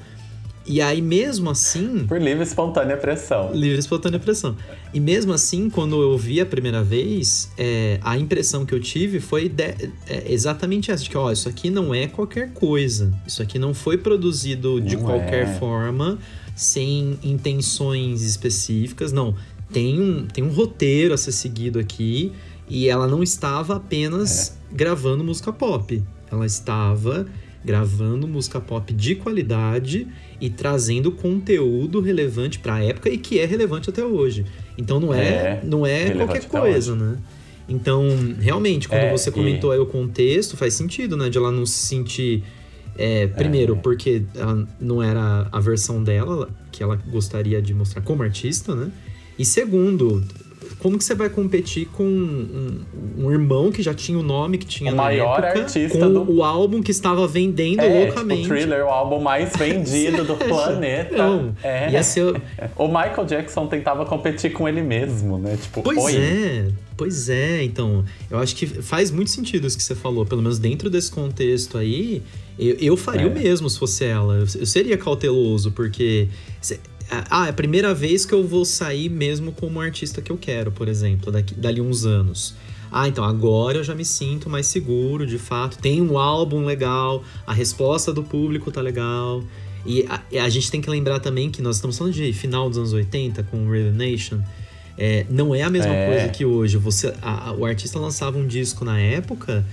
E aí, mesmo assim. Por livre espontânea pressão. Livre espontânea pressão. E mesmo assim, quando eu ouvi a primeira vez, é, a impressão que eu tive foi de, é, exatamente essa: de que, ó, isso aqui não é qualquer coisa. Isso aqui não foi produzido de qualquer é. forma sem intenções específicas. Não, tem um, tem um roteiro a ser seguido aqui e ela não estava apenas é. gravando música pop. Ela estava gravando música pop de qualidade e trazendo conteúdo relevante para a época e que é relevante até hoje. Então não é, é não é qualquer coisa, hoje. né? Então, realmente, quando é, você comentou e... aí o contexto, faz sentido, né? De ela não se sentir é, primeiro, é. porque ela não era a versão dela que ela gostaria de mostrar como artista, né? E segundo, como que você vai competir com um, um, irmão que já tinha o nome que tinha o na maior época, artista com do... o álbum que estava vendendo é, loucamente? Tipo, o Thriller, o álbum mais vendido do planeta. Não, é. Ser... O Michael Jackson tentava competir com ele mesmo, né? Tipo, pois Oi. é. Pois é, então, eu acho que faz muito sentido isso que você falou, pelo menos dentro desse contexto aí, eu, eu faria é. o mesmo se fosse ela. Eu, eu seria cauteloso, porque. Ah, é a primeira vez que eu vou sair mesmo como artista que eu quero, por exemplo, daqui, dali uns anos. Ah, então agora eu já me sinto mais seguro, de fato. Tem um álbum legal, a resposta do público tá legal. E a, a gente tem que lembrar também que nós estamos falando de final dos anos 80 com Real Nation. É, não é a mesma É. coisa que hoje. Você, a- a- o artista lançava um disco na época,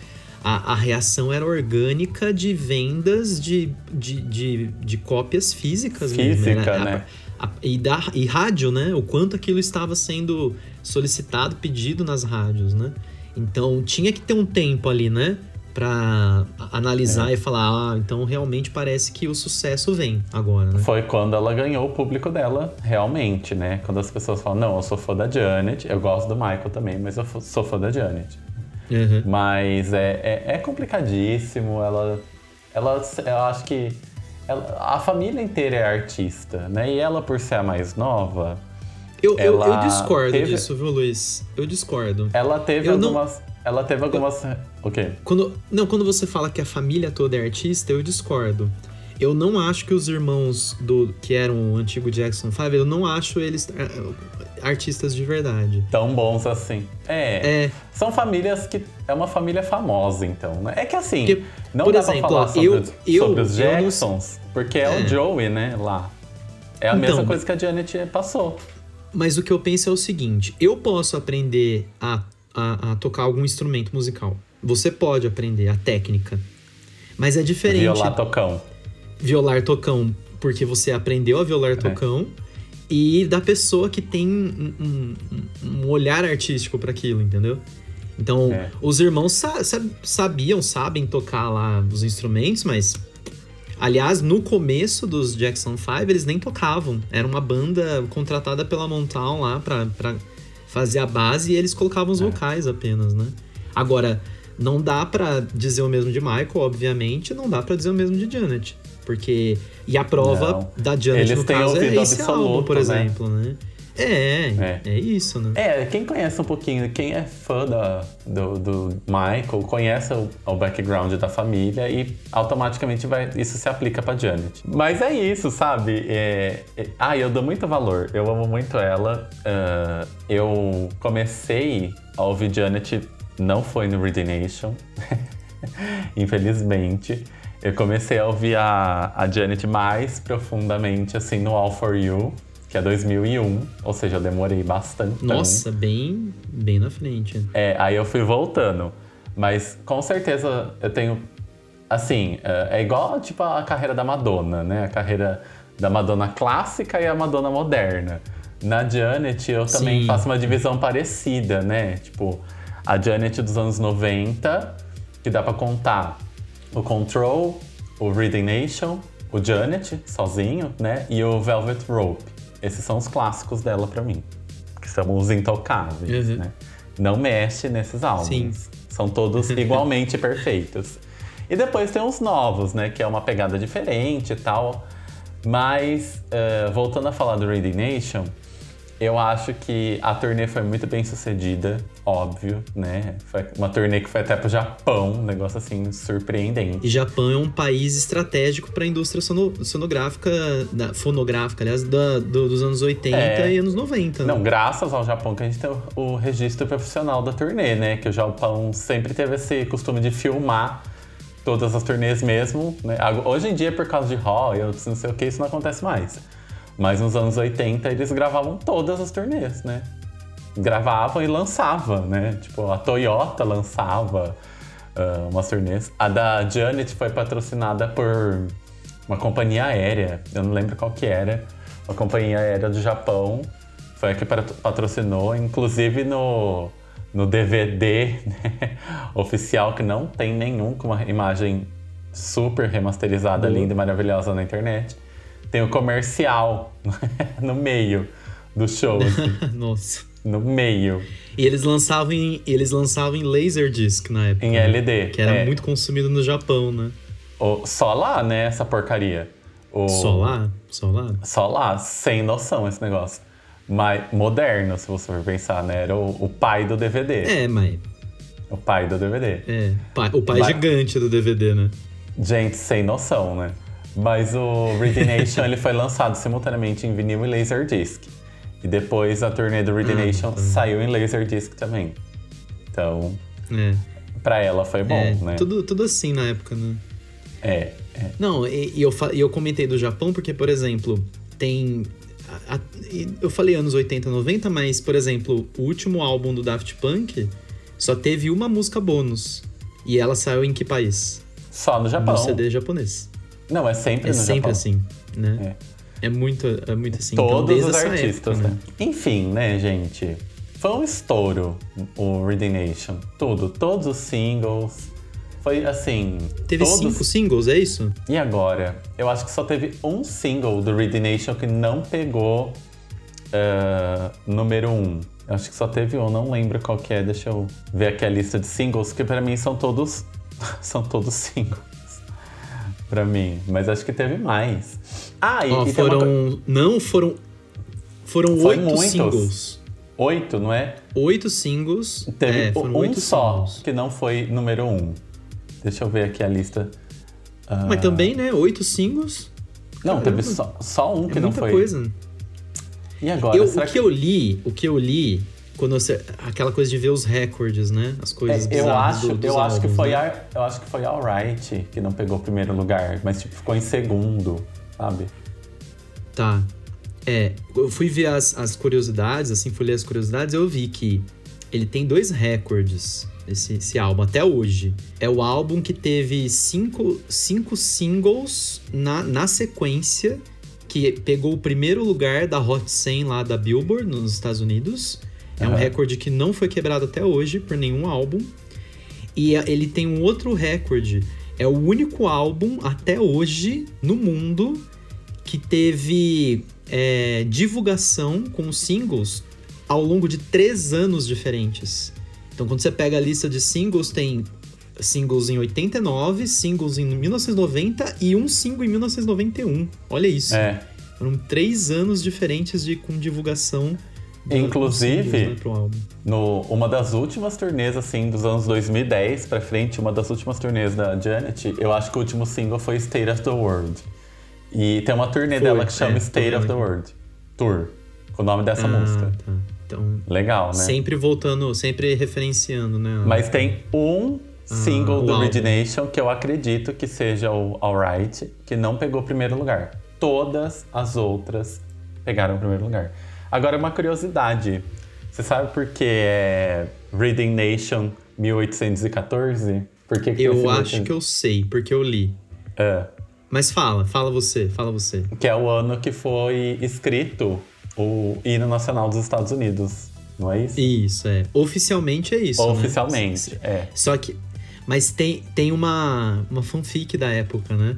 a, a reação era orgânica de vendas de, de, de, de cópias físicas mesmo. Física, Era- a- né? a- e, da, e rádio, né? O quanto aquilo estava sendo solicitado, pedido nas rádios, né? Então tinha que ter um tempo ali, né? Pra a- analisar e falar, ah, então realmente parece que o sucesso vem agora, né? Foi quando ela ganhou o público dela, realmente, né? Quando as pessoas falam, não, eu sou fã da Janet, eu gosto do Michael também, mas eu sou fã da Janet. Uhum. Mas é, é, é complicadíssimo, ela, ela. Eu acho que. ela- a família inteira é artista, né? E ela, por ser a mais nova, Eu, eu, eu discordo teve- disso, viu, Luiz? Eu discordo. ela teve Eu não- algumas. Ela teve algumas. O quê? Quando, não, quando você fala que a família toda é artista, eu discordo. Eu não acho que os irmãos do que eram o antigo Jackson 5, eu não acho eles ah, artistas de verdade. Tão bons assim. É. É, São famílias que. É uma família famosa, então, né? É que assim, Porque, não por dá exemplo, pra falar ó, sobre, eu- os, eu- sobre os eu não- Jacksons, porque é, É. o Joey, né, lá. É a Então, mesma coisa que a Janet passou. Mas o que eu penso é o seguinte: eu posso aprender a, a, a tocar algum instrumento musical. Você pode aprender a técnica. Mas é diferente Violar tocão. violar tocão porque você aprendeu a É. violar tocão e da pessoa que tem um, um- um olhar artístico para aquilo, entendeu? Então, É. os irmãos sa- sa- sabiam, sabem tocar lá os instrumentos, mas Aliás, no começo dos Jackson 5, eles nem tocavam. Era uma banda contratada pela Motown lá pra, pra fazer a base e eles colocavam É. os vocais apenas, né? Agora, não dá pra dizer o mesmo de Michael, obviamente, não dá pra dizer o mesmo de Janet. Porque. E a prova Não. da Janet, Eles no caso, é esse absoluto, álbum, por né? exemplo, né? É, É. é, isso, né? É, quem conhece um pouquinho, quem é fã da, do, do Michael, conhece o, o background da família e automaticamente vai, isso se aplica pra Janet. Mas é isso, sabe? É, é, ah, eu dou muito valor, eu amo muito ela. Ah, eu comecei a ouvir Janet, não foi no Reading Nation, infelizmente. Eu comecei a ouvir a, a Janet mais profundamente, assim, no All For You, que é 2001, ou seja, eu demorei bastante. Nossa, bem, bem na frente. É, aí eu fui voltando. Mas com certeza eu tenho. Assim, é é igual tipo a carreira da Madonna, né? A carreira da Madonna clássica e a Madonna moderna. Na Janet eu também Sim. faço uma divisão parecida, né? Tipo, a Janet dos anos 90, que dá pra contar o Control, o Reading Nation, o Janet sozinho, né? E o Velvet Rope. Esses são os clássicos dela pra mim. Que são os intocáveis, Uhum. né? Não mexe nesses álbuns. Sim. São todos igualmente perfeitos. E depois tem os novos, né? Que é uma pegada diferente e tal. Mas, eh, voltando a falar do Reading Nation, eu acho que a turnê foi muito bem sucedida, óbvio, né? Foi uma turnê que foi até pro Japão, um negócio assim surpreendente. E Japão é um país estratégico para a indústria sono- sonográfica, da, fonográfica, aliás, da- do- dos anos 80 É. e anos 90. né? Não, graças ao Japão que a gente tem o, o registro profissional da turnê, né? Que o Japão sempre teve esse costume de filmar todas as turnês mesmo. Né? Hoje em dia, por causa de royalties, não sei o que, isso não acontece mais. Mas nos anos 80 eles gravavam todas as turnês, né? Gravavam e lançavam, né? Tipo, a Toyota lançava ah, umas turnês. A da Janet foi patrocinada por uma companhia aérea, eu não lembro qual que era. Uma companhia aérea do Japão foi a que patro- patrocinou, inclusive no, no DVD né, oficial, que não tem nenhum, com uma imagem super remasterizada, Boa. linda e maravilhosa na internet. Tem o comercial no meio do show, assim, Nossa. no meio, E eles lançavam em, eles lançavam em Laserdisc na época. em né? LD. Que era É, muito consumido no Japão, né? o- só lá, né, essa porcaria. O- Só lá? Só lá? Só lá, sem noção esse negócio. Mas moderno, se você for pensar, né? Era o, o pai do DVD. É, mas. O pai do DVD. É. pai- o pai Mas- gigante do DVD, né? Gente, sem noção, né? Mas o Reading Nation ele foi lançado simultaneamente em vinil e Laserdisc. E depois a turnê do Reading Ah, Nation tá. saiu em Laserdisc também. Então, É. pra ela foi bom, é. né? Tudo, tudo assim na época, né? É, é. Não, e, e eu, e eu comentei do Japão porque, por exemplo, tem. a- a- eu falei anos 80, 90, mas, por exemplo, o último álbum do Daft Punk só teve uma música bônus. E ela saiu em que país? Só no Japão. No CD japonês. Não, é sempre É no sempre Japão. assim, né? É. muito, é muito assim. então, Todos desde os artistas, época, né? Enfim, né, gente? Foi um estouro o Reading Nation. Tudo, todos os singles. Foi assim. Teve todos... cinco singles, é isso? E agora? Eu acho que só teve um single do Reading Nation que não pegou eh, número um. Eu acho que só teve um, não lembro qual que é. Deixa eu ver aqui a lista de singles, que pra mim são todos são todos singles. Pra mim, mas acho que teve mais. Ah, e, Ó, e uma foram. co- Não, foram. Foram Foi oito muitos. singles. oito, não é? Oito singles. Teve é, um oito só singles. que não foi número um. Deixa eu ver aqui a lista. Ah, Mas também, né? Oito singles. Não, teve só, só um que é não muita foi. coisa. E agora? Eu, o que eu li, o que eu li, quando você. Aquela coisa de ver os recordes, né? As coisas É, eu acho, do- dos eu acho que álbuns, foi né? eu acho que foi Alright que não pegou o primeiro lugar, mas tipo ficou em segundo, sabe? Tá. É, eu fui ver as, as curiosidades, assim, fui ler as curiosidades, eu vi que ele tem dois recordes, esse, esse álbum, até hoje. É o álbum que teve cinco, cinco singles na, na sequência, que pegou o primeiro lugar da Hot 100 lá da Billboard, nos Estados Unidos. É um recorde que não foi quebrado até hoje por nenhum álbum. E a- ele tem um outro recorde. É o único álbum até hoje no mundo que teve é, divulgação com singles ao longo de três anos diferentes. Então, quando você pega a lista de singles, tem singles em 89, singles em 1990 e um single em 1991. Olha isso. É. Foram três anos diferentes de com divulgação. Inclusive-. No, uma das últimas turnês, assim, dos anos 2010 pra frente, uma das últimas turnês da Janet, eu acho que o último single foi State of the World. E tem uma turnê Foi, dela que chama é, State of the. World Tour, com o nome dessa Ah, música. tá. Então, Legal, né? sempre voltando, sempre referenciando, né? Mas tem um single o do. Reed Nation que eu acredito que seja o Alright, que não pegou o primeiro lugar. Todas as outras pegaram o primeiro lugar. Agora, uma curiosidade. Você sabe por que é Reading Nation 1814? Por que que Eu esse acho 1800? que eu sei, porque eu li. É, Mas fala, fala você, fala você. que é o ano que foi escrito o hino nacional dos Estados Unidos. Não é isso? Isso, é. Oficialmente é isso. né? Oficialmente, é. Só que. Mas tem, tem uma, uma fanfic da época, né?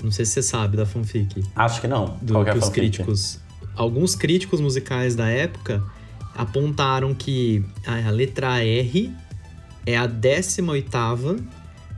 Não sei se você sabe da fanfic. Acho que não. Do Qual que é os fanfic? críticos. Alguns críticos musicais da época apontaram que a, letra R é a 18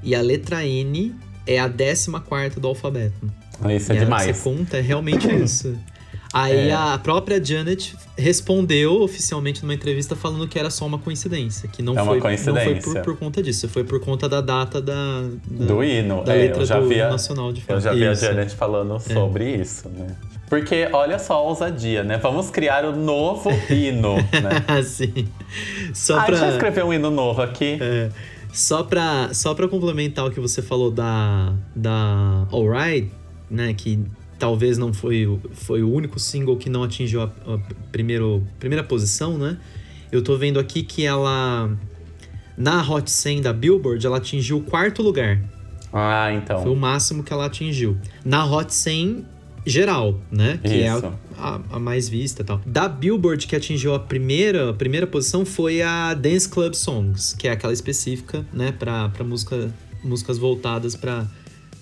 e a letra N é a 14 do alfabeto. Isso é e que demais. você conta, é realmente isso. Aí É. a própria Janet respondeu oficialmente numa entrevista falando que era só uma coincidência, que não É foi, não foi por, por conta disso, foi por conta da data da, da- Do hino, da é, letra eu já do vi a- nacional de Eu fato. já vi a Isso. É. Janet falando sobre isso, né? Porque olha só a ousadia, né? Vamos criar o novo hino, né? assim. Só Ah, deixa eu pra, escrever um hino novo aqui. é, só pra só pra complementar o que você falou da da Alright, né, que talvez não foi o, foi o único single que não atingiu a, a primeiro, primeira posição, né? Eu tô vendo aqui que ela na Hot 100 da Billboard, ela atingiu o quarto lugar. Ah, então. Foi o máximo que ela atingiu. Na Hot 100 geral, né? Que é Isso. a, a- a mais vista e tal. Da Billboard que atingiu a primeira, a primeira posição foi a Dance Club Songs, que é aquela específica, né? Pra, pra música, músicas voltadas pra,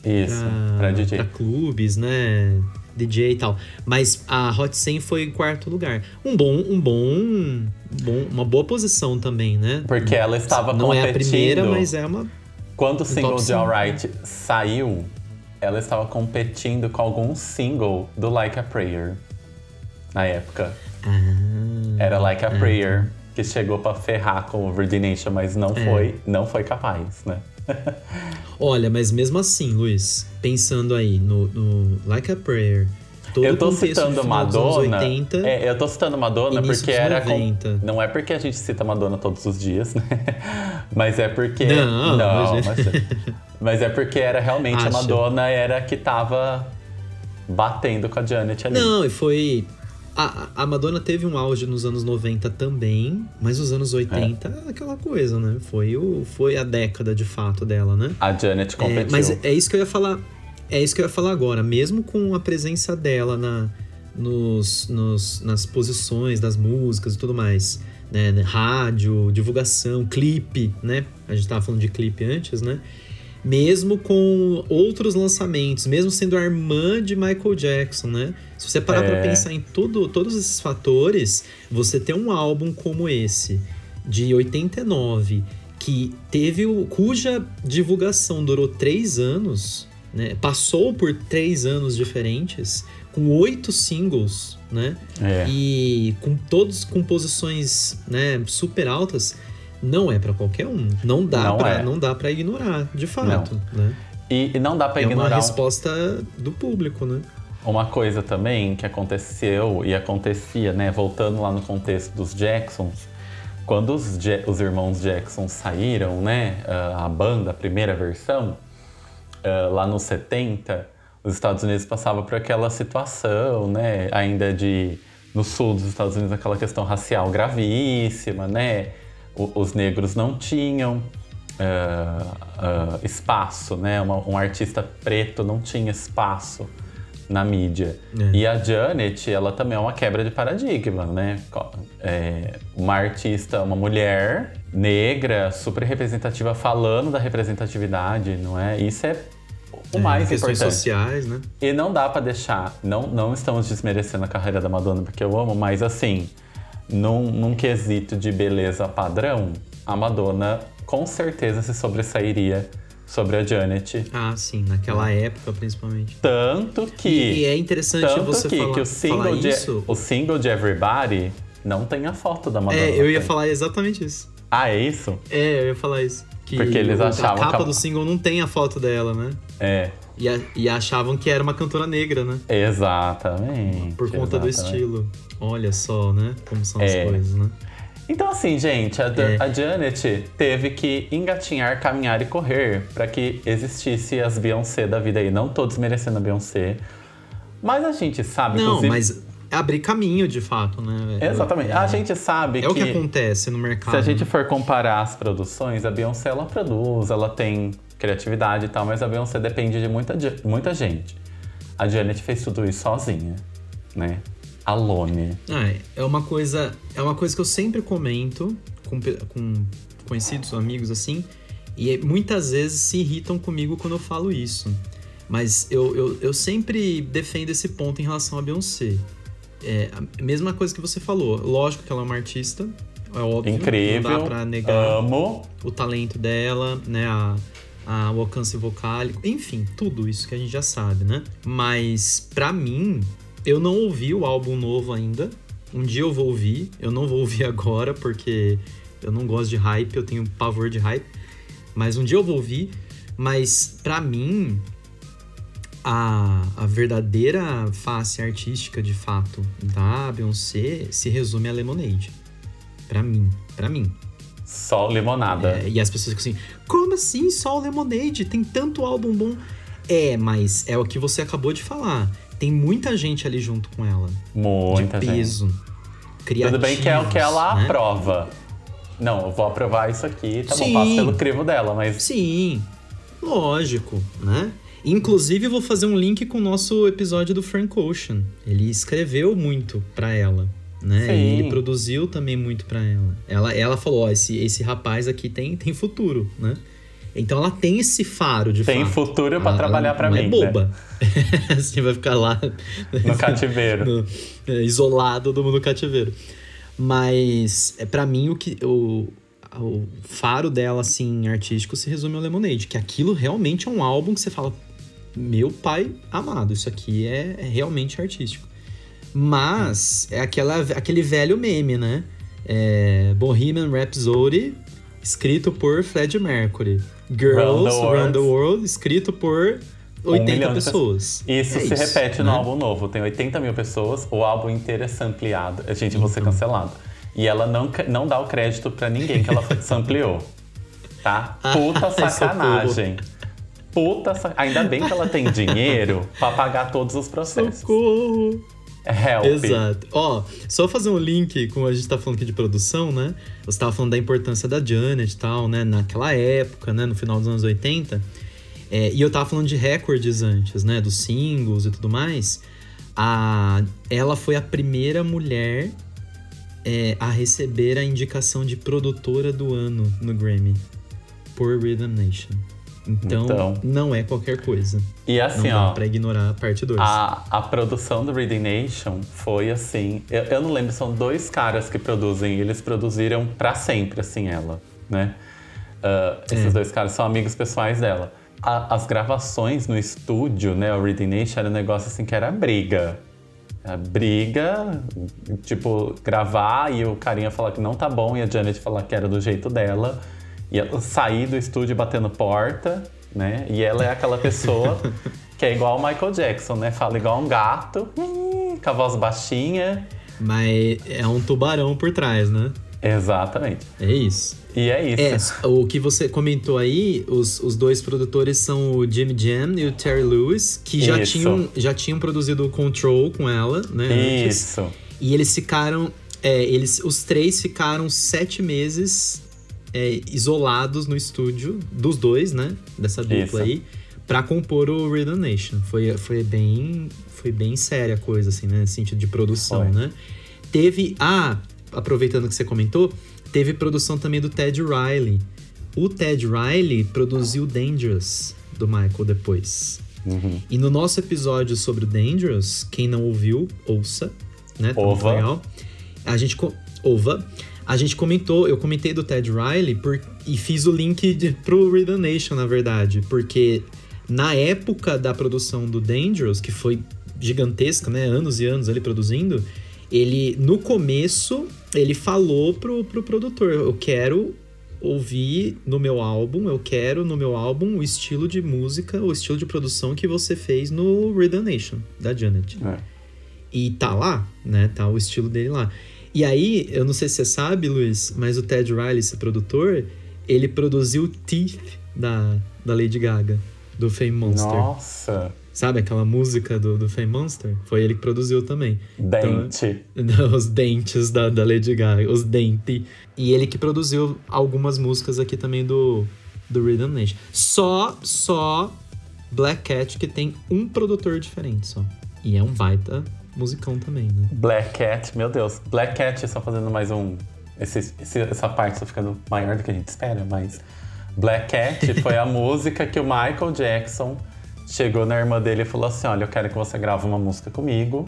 Isso, pra, pra DJ. pra clubes, né? DJ e tal. Mas a Hot 100 foi em quarto lugar. Um bom, um bom, um bom uma boa posição também, né? Porque ela estava Não é a competindo. primeira, mas é uma Quando o single de cinco. Alright saiu, ela estava competindo com algum single do Like a Prayer. Na época. ah, Era Like a Prayer, que chegou pra ferrar com o Redination, mas não É. foi, não foi capaz, né? Olha, mas mesmo assim, Luiz, pensando aí no, no Like a Prayer, todo eu tô citando Madonna. 80, É, eu tô citando Madonna porque era. com- 90. Não é porque a gente cita Madonna todos os dias, né? Mas é porque. Não, não mas- mas, mas é porque era realmente a. Madonna era a que tava batendo com a Janet ali. Não, e foi a, a Madonna teve um auge nos anos 90 também, mas os anos 80 é aquela coisa, né? Foi, o, foi a década de fato dela, né? A Janet competiu. É, mas é isso que eu ia falar. É isso que eu ia falar agora. Mesmo com a presença dela na, nos, nos, nas posições das músicas e tudo mais, né? Rádio, divulgação, clipe, né? A gente tava falando de clipe antes, né? Mesmo com outros lançamentos, mesmo sendo a irmã de Michael Jackson, né? Se você parar é. para pensar em tudo, todos esses fatores, você ter um álbum como esse, de 89, que teve o, cuja divulgação durou três anos, né? Passou por três anos diferentes, com oito singles, né? É. E com todos com posições né, super altas não é para qualquer um. Não dá não para é. não dá para ignorar, de fato, não. né? E, e, não dá para ignorar. É uma resposta do público, né? Uma coisa também que aconteceu e acontecia, né, voltando lá no contexto dos Jacksons, quando os, os irmãos Jackson saíram, né, a banda, a primeira versão, lá nos 70, os Estados Unidos passavam por aquela situação, né, ainda de no sul dos Estados Unidos aquela questão racial gravíssima, né, os negros não tinham uh, uh, espaço, né? Uma, um artista preto não tinha espaço na mídia. É. E a Janet, ela também é uma quebra de paradigma, né? É uma artista, uma mulher negra, super representativa, falando da representatividade, não é? Isso é o é, mais importante. sociais, né? E não dá para deixar, não, não estamos desmerecendo a carreira da Madonna, porque eu amo, mas assim, num, num quesito de beleza padrão, a Madonna com certeza se sobressairia sobre a Janet. Ah, sim, naquela época principalmente. Tanto que. E, e é interessante tanto você que, falar, que o single de, isso. O single de Everybody não tem a foto da Madonna. É, eu ia falar exatamente isso. Ah, é isso? É, eu ia falar isso. Que Porque eles achavam. A capa do single não tem a foto dela, né? É. E, a, e achavam que era uma cantora negra, né? Exatamente. Por conta exatamente. do estilo. Olha só, né? Como são é. as coisas, né? Então, assim, gente, a, é. a, Janet teve que engatinhar, caminhar e correr para que existisse as Beyoncé da vida aí. Não todos merecendo a Beyoncé. Mas a gente sabe, Não, inclusive... mas abrir caminho de fato, né? Exatamente. É, a gente sabe é que. É o que acontece no mercado. Se a gente for comparar as produções, a Beyoncé ela produz, ela tem criatividade e tal, mas a Beyoncé depende de muita, muita gente. A Janet fez tudo isso sozinha, né? Alone. Ah, é uma coisa, é uma coisa que eu sempre comento com, com conhecidos, amigos assim, e muitas vezes se irritam comigo quando eu falo isso. Mas eu, eu, eu sempre defendo esse ponto em relação a Beyoncé. É a mesma coisa que você falou. Lógico que ela é uma artista, é óbvio. Incrível. Não dá pra negar amo. o talento dela, né? A, a, o alcance vocálico, enfim, tudo isso que a gente já sabe, né? Mas para mim, eu não ouvi o álbum novo ainda. Um dia eu vou ouvir, eu não vou ouvir agora porque eu não gosto de hype, eu tenho pavor de hype. Mas um dia eu vou ouvir. Mas para mim, a, a verdadeira face artística de fato da Beyoncé se resume a Lemonade. Para mim, para mim. Só limonada. É, e as pessoas ficam assim: como assim só Lemonade? Tem tanto álbum bom. É, mas é o que você acabou de falar. Tem muita gente ali junto com ela. Muita de peso. Gente. Tudo bem que é o que ela né? aprova. Não, eu vou aprovar isso aqui, tá Sim. bom, passo pelo crivo dela, mas. Sim, lógico, né? Inclusive, vou fazer um link com o nosso episódio do Frank Ocean. Ele escreveu muito para ela né? E ele produziu também muito para ela. Ela, ela falou, ó, esse, esse rapaz aqui tem, tem futuro, né? Então ela tem esse faro de Tem fato. futuro para trabalhar para mim. É boba. Né? assim vai ficar lá no cativeiro, no, é, isolado do mundo cativeiro. Mas é para mim o que o, o faro dela assim artístico se resume ao Lemonade, que aquilo realmente é um álbum que você fala meu pai amado, isso aqui é, é realmente artístico. Mas é aquela, aquele velho meme, né? É Bohemian Rhapsody, escrito por Fred Mercury. Girls Run the World, escrito por 80 um pessoas. Isso é se isso, repete né? no álbum novo. Tem 80 mil pessoas, o álbum inteiro é sampleado. A gente, vou ser então. cancelado. E ela não, não dá o crédito para ninguém que ela sampleou. Tá? Puta sacanagem. Puta sacanagem. Ainda bem que ela tem dinheiro para pagar todos os processos. Socorro! Help. Exato. Ó, só fazer um link com a gente tá falando aqui de produção, né? Você tava falando da importância da Janet e tal, né? Naquela época, né? No final dos anos 80. É, e eu tava falando de recordes antes, né? Dos singles e tudo mais. A, ela foi a primeira mulher é, a receber a indicação de produtora do ano no Grammy por Rhythm Nation. Então, Então. não é qualquer coisa. E assim, não dá ó. pra ignorar a parte 2. A, a produção do Reading Nation foi assim. Eu, eu não lembro, são dois caras que produzem. Eles produziram pra sempre, assim, ela, né? Ah, esses É. dois caras são amigos pessoais dela. A- as gravações no estúdio, né? O Reading Nation era um negócio assim que era briga. Briga, tipo, gravar e o carinha falar que não tá bom e a Janet falar que era do jeito dela. E ela sair do estúdio batendo porta, né? E ela é aquela pessoa que é igual o Michael Jackson, né? Fala igual um gato, com a voz baixinha. Mas é um tubarão por trás, né? Exatamente. É isso. E é isso. É, o que você comentou aí, os, os dois produtores são o Jimmy Jam e o Terry Lewis, que já Isso. tinham, já tinham produzido o Control com ela, né? antes. Isso. E eles ficaram. é, eles, os três ficaram sete meses é, isolados no estúdio, dos dois, né? Dessa dupla Isso. aí, pra compor o Rhythm Nation. Foi, foi bem. Foi bem séria a coisa, assim, né? Nesse sentido de produção, Foi. né? Teve. Ah, aproveitando que você comentou, teve produção também do Ted Riley. O Ted Riley produziu Dangerous do Michael depois. Uhum. E no nosso episódio sobre o Dangerous, quem não ouviu, ouça, né? Tá Ova. legal. A gente ova. A gente comentou, eu comentei do Ted Riley por, e fiz o link de, pro Rhythm Nation, na verdade, porque na época da produção do Dangerous, que foi gigantesca, né? Anos e anos ali produzindo, ele, no começo, ele falou pro, pro produtor: Eu quero ouvir no meu álbum, eu quero no meu álbum o estilo de música, o estilo de produção que você fez no Rhythm Nation, da Janet. É. E tá lá, né? Tá o estilo dele lá. E aí, eu não sei se você sabe, Luiz, mas o Ted Riley, esse produtor, ele produziu Teeth da, da Lady Gaga, do Fame Monster. Nossa. Sabe aquela música do, do Fame Monster? Foi ele que produziu também. Dente. os dentes da, da Lady Gaga, os dentes. E ele que produziu algumas músicas aqui também do, do Rhythm Nation. Só, só Black Cat que tem um produtor diferente só. E é um baita musicão também, né? Black Cat, meu Deus. Black Cat, só fazendo mais um. esse- esse- essa parte está ficando maior do que a gente espera, mas. Black Cat foi a música que o Michael Jackson chegou na irmã dele e falou assim: Olha, eu quero que você grave uma música comigo.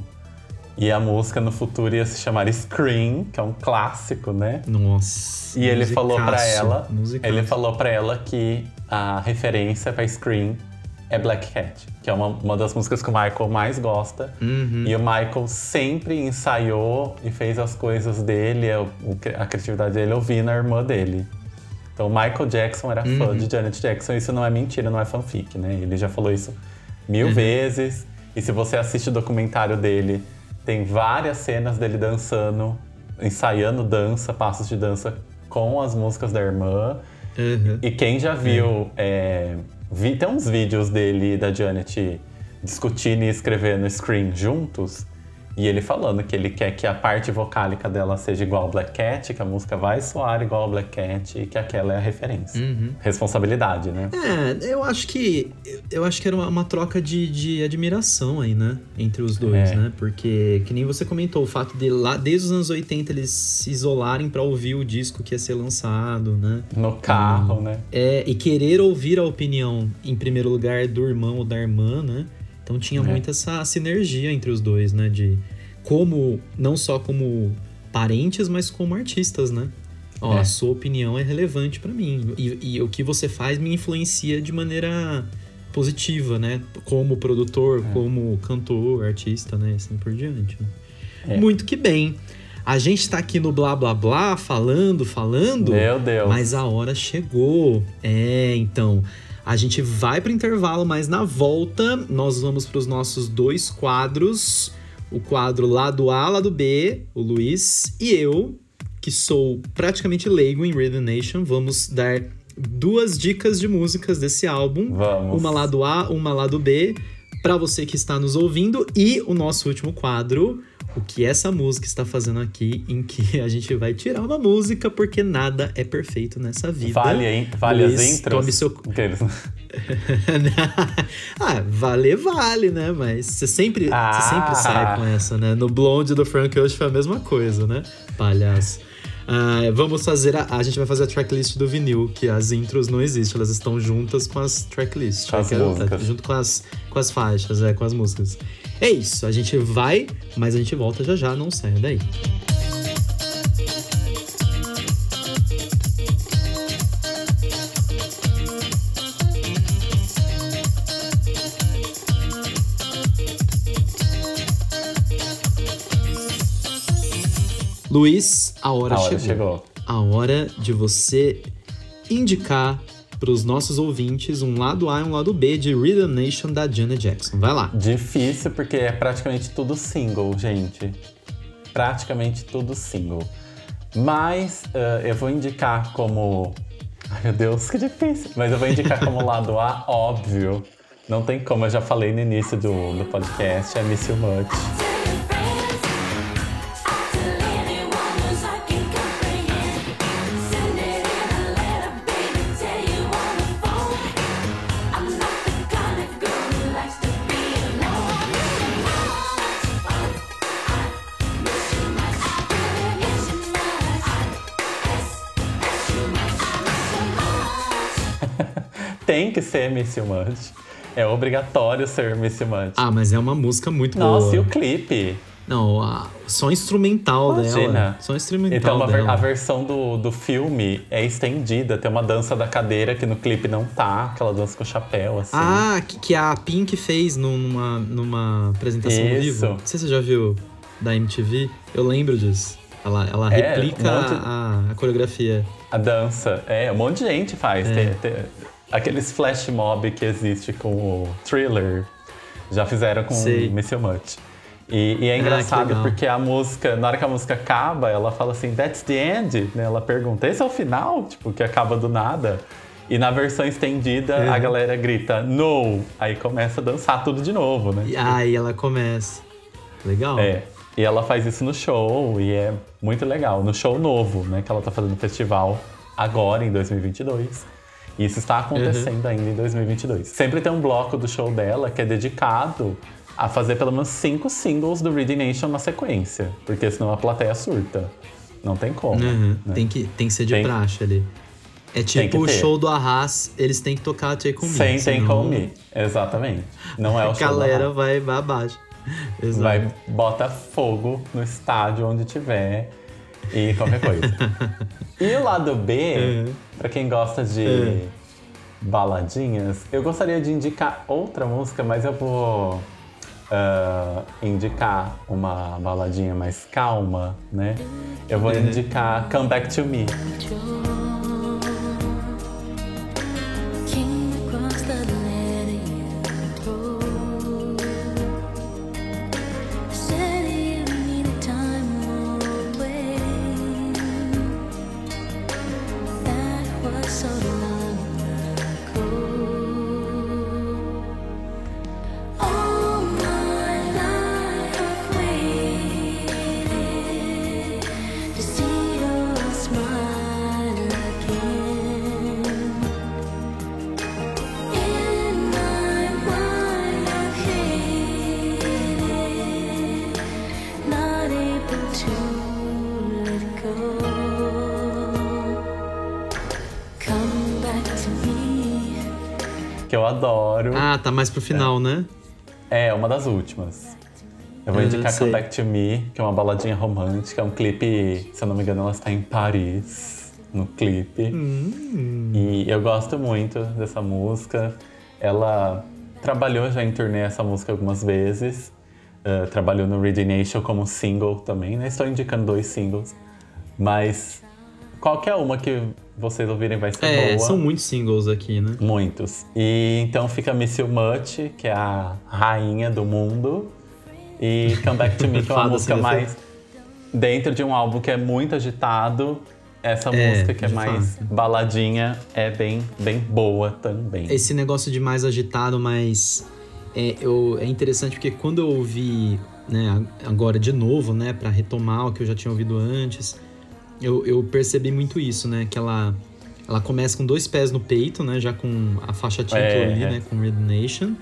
E a música no futuro ia se chamar Scream, que é um clássico, né? Nossa. E ele falou pra musicaço, ela, musicaço. ele falou para ela que a referência pra Scream é Black Cat, que é uma, uma das músicas que o Michael mais gosta. Uhum. E o Michael sempre ensaiou e fez as coisas dele, a, o- a criatividade dele ouvindo a irmã dele. Então o Michael Jackson era fã Uhum. de Janet Jackson, isso não é mentira, não é fanfic, né? Ele já falou isso mil Uhum. vezes. E se você assiste o documentário dele, tem várias cenas dele dançando, ensaiando dança, passos de dança com as músicas da irmã. Uhum. E quem já viu, é, vi, tem uns vídeos dele e da Janet discutindo e escrevendo Scream juntos. E ele falando que ele quer que a parte vocálica dela seja igual ao Black Cat, que a música vai soar igual ao Black Cat e que aquela é a referência. Uhum. Responsabilidade, né? É, eu acho que. Eu acho que era uma, uma troca de, de admiração aí, né? Entre os dois, É. né? Porque, que nem você comentou, o fato de lá, desde os anos 80, eles se isolarem pra ouvir o disco que ia ser lançado, né? No carro, né? É, e querer ouvir a opinião, em primeiro lugar, do irmão ou da irmã, né? Então tinha É. muito essa sinergia entre os dois, né? De como, não só como parentes, mas como artistas, né? Ó, É. a sua opinião é relevante pra mim. E, e o que você faz me influencia de maneira positiva, né? Como produtor, É. como cantor, artista, né? Assim por diante. né? É. Muito que bem. A gente tá aqui no blá blá blá, falando, falando. Meu Deus. Mas a hora chegou. É, então. A gente vai pro intervalo, mas na volta nós vamos pros nossos dois quadros. O quadro lado A, lado B, o Luiz e eu, que sou praticamente leigo em Rhythm Nation, vamos dar duas dicas de músicas desse álbum. Vamos. Uma lado A, uma lado B, para você que está nos ouvindo e o nosso último quadro, o que essa música está fazendo aqui, em que a gente vai tirar uma música porque nada é perfeito nessa vida. Vale, hein? Vale Luiz, as intros? Tome seu... Aqueles. ah, vale, vale, né? Mas você sempre, Ah. você sempre sai com essa, né? No Blonde do Frank Ocean foi a mesma coisa, né? Palhaço. Ah, vamos fazer a, a gente vai fazer a tracklist do vinil, que as intros não existem, elas estão juntas com as tracklists. As é- junto com as, com as faixas, é, com as músicas. É isso, a gente vai, mas a gente volta já já, não saia daí. Luiz, a hora, A hora chegou. chegou. A hora de você indicar para os nossos ouvintes um lado A e um lado B de Rhythm Nation da Janet Jackson. Vai lá. Difícil porque é praticamente tudo single, gente. Praticamente tudo single. Mas eh, eu vou indicar como. Ai meu Deus, que difícil! Mas eu vou indicar como lado A, óbvio. Não tem como, eu já falei no início do, do podcast, é Miss You Much. Que ser Miss You Much. É obrigatório ser Miss You Much. Ah, mas é uma música muito Nossa, boa. e o clipe? Não, a, só instrumental Imagina. dela. Só instrumental Então a, ver- a versão do, do filme é estendida, tem uma dança da cadeira que no clipe não tá, aquela dança com chapéu, assim. Ah, que, que a Pink fez numa, numa apresentação ao Isso. vivo. Não sei se você já viu da MTV. Eu lembro disso. Ela, ela É, replica um monte- a, a coreografia. A dança, é, um monte de gente faz. É. Tem- tem- aqueles flash mob que existe com o thriller, já fizeram com Sei. Miss You Much. E, e é Ah, engraçado legal. porque a música, na hora que a música acaba, ela fala assim, that's the end, né? Ela pergunta, esse é o final? Tipo, que acaba do nada. E na versão estendida, É. a galera grita, no! Aí começa a dançar tudo de novo, né? E aí ela começa. Legal. É. E ela faz isso no show e é muito legal. No show novo, né? Que ela tá fazendo no festival agora, em 2022. E isso está acontecendo Uhum. ainda em 2022. Sempre tem um bloco do show dela que é dedicado a fazer pelo menos cinco singles do Reading Nation na sequência. Porque senão a plateia surta. Não tem como. Uhum. né? Tem, que, tem que ser de Tem- praxe ali. É tipo o show do Arras, eles têm que tocar Take On Me. Sem Take senão On Me. Exatamente. Não é o A show da galera vai, vai abaixo. Exato. Vai, bota fogo no estádio onde tiver e qualquer coisa. e o lado B, É. pra quem gosta de É. baladinhas, eu gostaria de indicar outra música, mas eu vou ah, indicar uma baladinha mais calma, né? Eu vou indicar Come Back to Me. Tá mais pro final, né? É, uma das últimas. Eu vou Uhum, indicar. Come Back to Me, que é uma baladinha romântica. É um clipe, se eu não me engano, ela está em Paris, no clipe. Hum. E eu gosto muito dessa música. Ela trabalhou já em turnê essa música algumas vezes. Eh, trabalhou no Reading Nation como single também, né? Estou indicando dois singles. Mas qualquer uma que vocês ouvirem vai ser É, boa. são muitos singles aqui, né? Muitos. E então fica Miss You Much, que é a rainha do mundo. E Come Back to Me, que é uma música mais. Dentro de um álbum que é muito agitado, essa É, música que é mais fato. baladinha é bem, bem boa também. Esse negócio de mais agitado, mais. é, eu, é interessante porque quando eu ouvi, né, agora de novo, né, para retomar o que eu já tinha ouvido antes, eu, eu percebi muito isso, né, que ela, ela começa com dois pés no peito, né, já com a faixa título É, ali, é. né, com Rhythm Nation.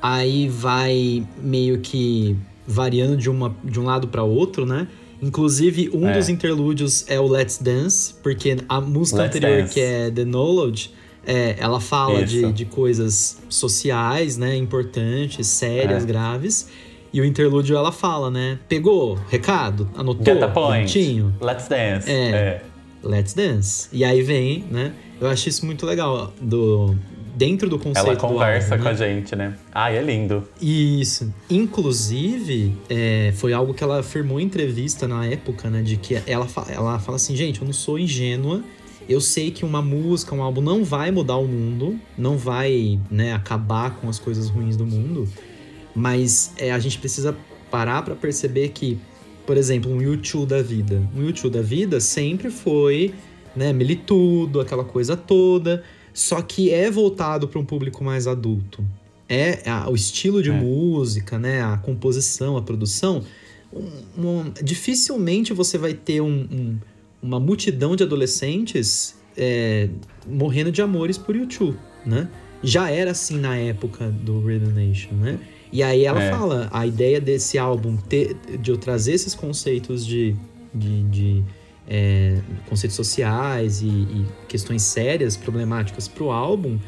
Aí vai meio que variando de, uma, de um lado para outro, né? Inclusive, um É. dos interlúdios é o Let's Dance, porque a música Let's anterior, Dance. que é The Knowledge, é, ela fala de, de coisas sociais, né? Importantes, sérias, É. graves. E o interlúdio ela fala, né? Pegou? Recado? Anotou? Get point. Bonitinho? Let's dance. É. É. Let's Dance. E aí vem, né? Eu acho isso muito legal. Do, dentro do conceito Ela conversa álbum, com né? a gente, né? Ai, é lindo. Isso. Inclusive, é, foi algo que ela afirmou em entrevista na época, né? De que ela, fa- ela fala assim, gente, eu não sou ingênua. Eu sei que uma música, um álbum não vai mudar o mundo, não vai, né, acabar com as coisas ruins do mundo. Mas é, a gente precisa parar pra perceber que, por exemplo, um YouTube da vida. Um YouTube da vida sempre foi, né, militudo, aquela coisa toda. Só que é voltado para um público mais adulto. É a- o estilo de É. música, né, a composição, a produção. um- um- dificilmente você vai ter um- uma multidão de adolescentes é, morrendo de amores por YouTube, né? Já era assim na época do Rhythm Nation, né? E aí ela É. fala, a ideia desse álbum, ter, de eu trazer esses conceitos de, de, de, é, conceitos sociais e, e questões sérias, problemáticas pro álbum,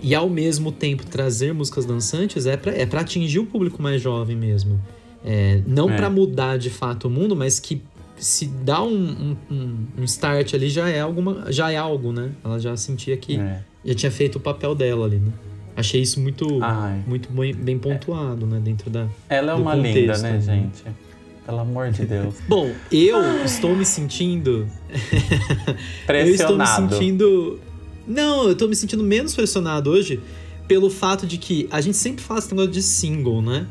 e ao mesmo tempo trazer músicas dançantes é pra, é pra atingir o público mais jovem mesmo. É, não É. pra mudar de fato o mundo, mas que se dá um, um, um- um start ali já é alguma já é algo, né? Ela já sentia que É. já tinha feito o papel dela ali, né? Achei isso muito, Ai. muito bem, pontuado, né? Dentro da. Ela é uma linda, contexto, né, né? gente? Pelo amor de Deus. Bom, eu estou me sentindo. Eu estou me Pressionado. sentindo. Não, eu tô me sentindo menos pressionado hoje pelo fato de que a gente sempre fala esse negócio de single, né?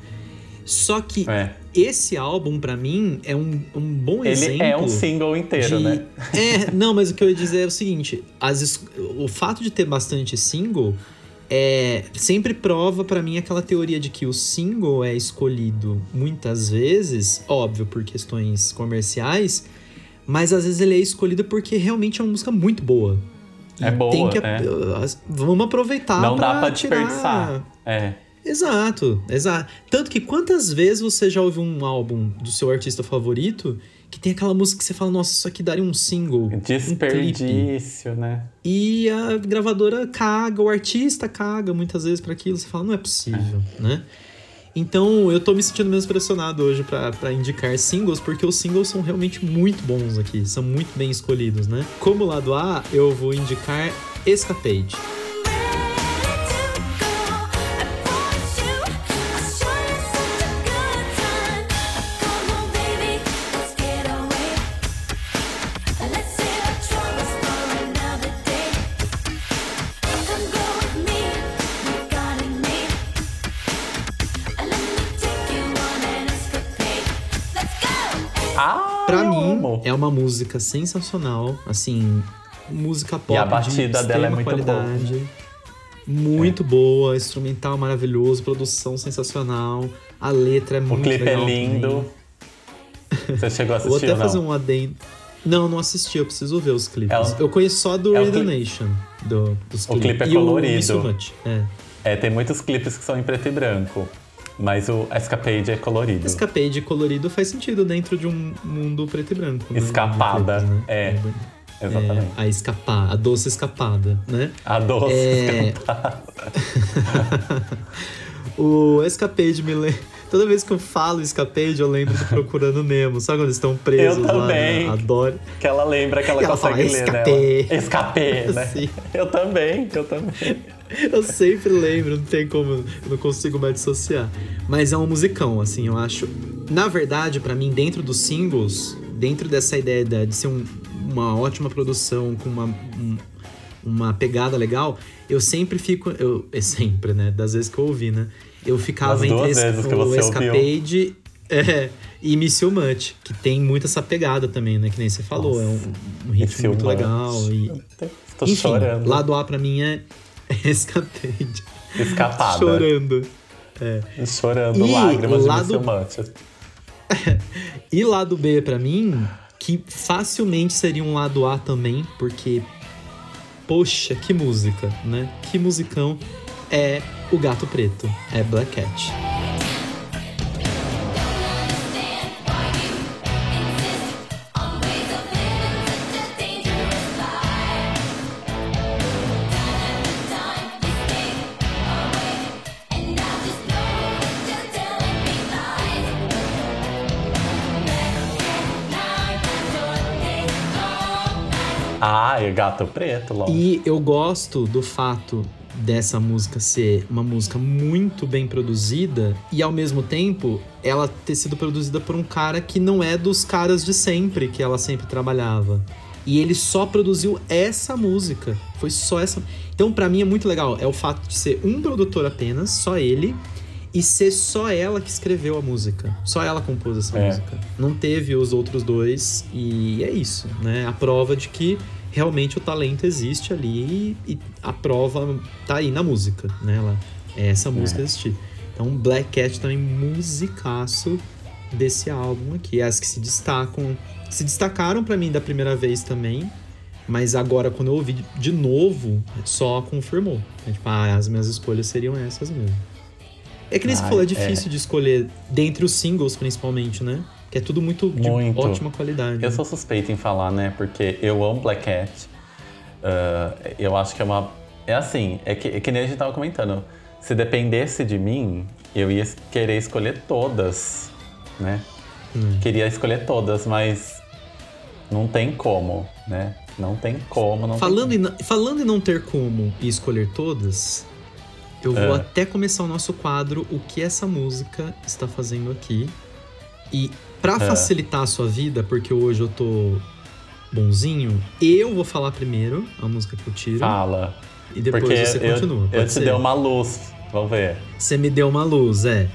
Só que É. esse álbum, pra mim, é um, um bom Ele exemplo. é um single inteiro, de- né? É, não, mas o que eu ia dizer é o seguinte: as o fato de ter bastante single é, sempre prova pra mim aquela teoria de que o single é escolhido muitas vezes, óbvio, por questões comerciais, mas às vezes ele é escolhido porque realmente é uma música muito boa. E É boa, tem que, é. Vamos aproveitar Não dá pra pra tirar-. É. Exato, exato. Tanto que quantas vezes você já ouviu um álbum do seu artista favorito que tem aquela música que você fala, nossa, isso aqui daria um single. um clipe." Desperdício, né? E a gravadora caga, o artista caga muitas vezes pra aquilo. Você fala, não é possível, né? Então eu tô me sentindo menos pressionado hoje pra pra indicar singles, porque os singles são realmente muito bons aqui, são muito bem escolhidos, né? Como lado A, eu vou indicar Escapade. É uma música sensacional, assim, música pop E a de batida dela é muito qualidade. Muito boa, instrumental maravilhoso, produção sensacional, a letra é O muito clipe é legal lindo. também. Você chegou a Vou assistir até ou não? fazer um adendo. Não, não assisti, eu preciso ver os clipes. É o- eu conheço só do é o cli- Nation, do, dos O clipe é e o colorido. Much, é. É, tem muitos clipes que são em preto e branco. Mas o Escapade é colorido. Escapade colorido faz sentido dentro de um mundo preto e branco. né? Escapada, De clipes, é. Exatamente. É, a escapar, a doce escapada, né? A doce É. escapada. O Escapade me lembra. Toda vez que eu falo Escapade, eu lembro do Procurando Nemo. Sabe quando eles estão presos Eu lá? também. na- A Dory. Que ela lembra que ela, ela consegue fala, ler. Escapê, né? Sim. Eu também, eu também. Eu sempre lembro, não tem como, eu não consigo mais dissociar. Mas é um musicão, assim, eu acho. Na verdade, pra mim, dentro dos singles, dentro dessa ideia de ser um- uma ótima produção com uma, um- uma pegada legal, eu sempre fico. Eu, é sempre, né? Das vezes que eu ouvi, né? Eu ficava entre esse- o Escapade é, e Miss You Much, que tem muito essa pegada também, né? Que nem você falou. É um, um ritmo muito Much. legal. E, Tô enfim, chorando. lado A pra mim é Escapade. Escapada. Chorando. Chorando E lágrimas lado- de. Much. E lado B pra mim, que facilmente seria um lado A também, porque poxa, que música, né? Que musicão é o Gato Preto, é Black Cat. Ah, e Gato Preto, logo. E eu gosto do fato dessa música ser uma música muito bem produzida e ao mesmo tempo ela ter sido produzida por um cara que não é dos caras de sempre que ela sempre trabalhava. E ele só produziu essa música. Foi só essa. Então, pra mim é muito legal. É o fato de ser um produtor apenas, só ele, e ser só ela que escreveu a música. Só ela compôs essa É. música. Não teve os outros dois, e é isso, né? A prova de que realmente o talento existe ali e a prova tá aí na música, né? Ela, é essa música existir. Então, Black Cat também musicaço desse álbum aqui. As que se destacam, se destacaram pra mim da primeira vez também, mas agora quando eu ouvi de novo, só confirmou. É, tipo, ah, as minhas escolhas seriam essas mesmo. É que nem você falou, é é. difícil de escolher dentre os singles, principalmente, né? Que é tudo muito de Muito. ótima qualidade. Eu sou suspeita em falar, né? Porque eu amo Black Cat. Ah, eu acho que é uma. É assim, é que, é que nem a gente tava comentando. Se dependesse de mim, eu ia querer escolher todas, né? Hum. Queria escolher todas, mas não tem como, né? Não tem como, não Falando tem em, não- falando em não ter como escolher todas, eu vou É. até começar o nosso quadro O que essa música está fazendo aqui. E pra É. facilitar a sua vida, porque hoje eu tô bonzinho, eu vou falar primeiro a música que eu tiro Fala. e depois Porque você eu, continua. eu Pode te ser? dei uma luz. Vamos ver. Você me deu uma luz, é.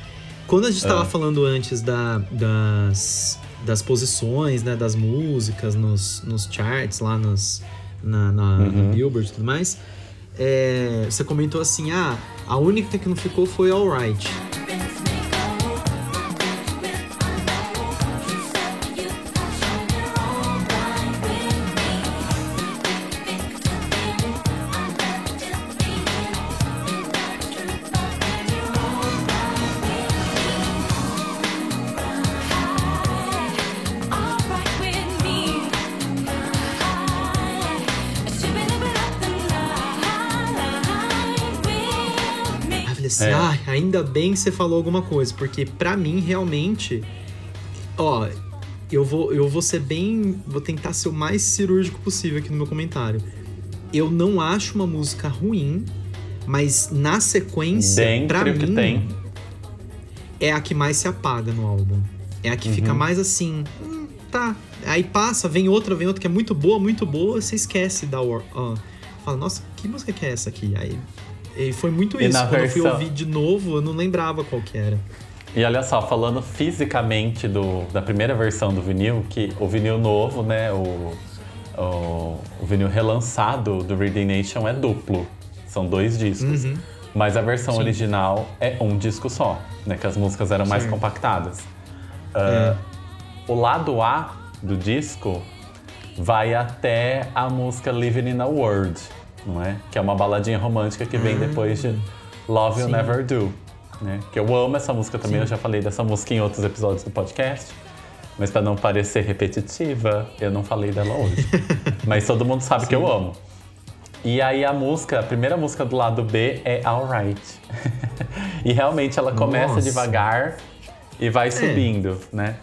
Quando a gente tava É. falando antes da- das, das posições, né, das músicas nos, nos charts, lá nos, na, na, Uhum. na Billboard e tudo mais, é, você comentou assim, ah, a única que não ficou foi Alright. Assim, É. ah, ainda bem que você falou alguma coisa, porque pra mim, realmente, ó, eu vou, eu vou ser bem, vou tentar ser o mais cirúrgico possível aqui no meu comentário. Eu não acho uma música ruim, mas na sequência, que mim, tem. é a que mais se apaga no álbum. É a que fica Uhum. mais assim, hum, tá. Aí passa, vem outra, vem outra que é muito boa, muito boa, você esquece da War. ó. fala, nossa, que música que é essa aqui? Aí e foi muito isso. Quando eu fui versão- ouvir de novo, eu não lembrava qual que era. E olha só, falando fisicamente do, da primeira versão do vinil, que o vinil novo, né, o, o, o vinil relançado do Reading Nation é duplo. São dois discos. Uhum. Mas a versão Sim. original é um disco só, né? Que as músicas eram mais Sim. compactadas. Ah, O lado A do disco vai até a música Living in a World, não é? Que é uma baladinha romântica que vem depois de Love You Sim. Never Do, né? Que eu amo essa música também, Sim. eu já falei dessa música em outros episódios do podcast. Mas pra não parecer repetitiva, eu não falei dela hoje. Mas todo mundo sabe que eu amo. E aí a música, a primeira música do lado B é Alright. e realmente ela começa Nossa. devagar e vai subindo, né?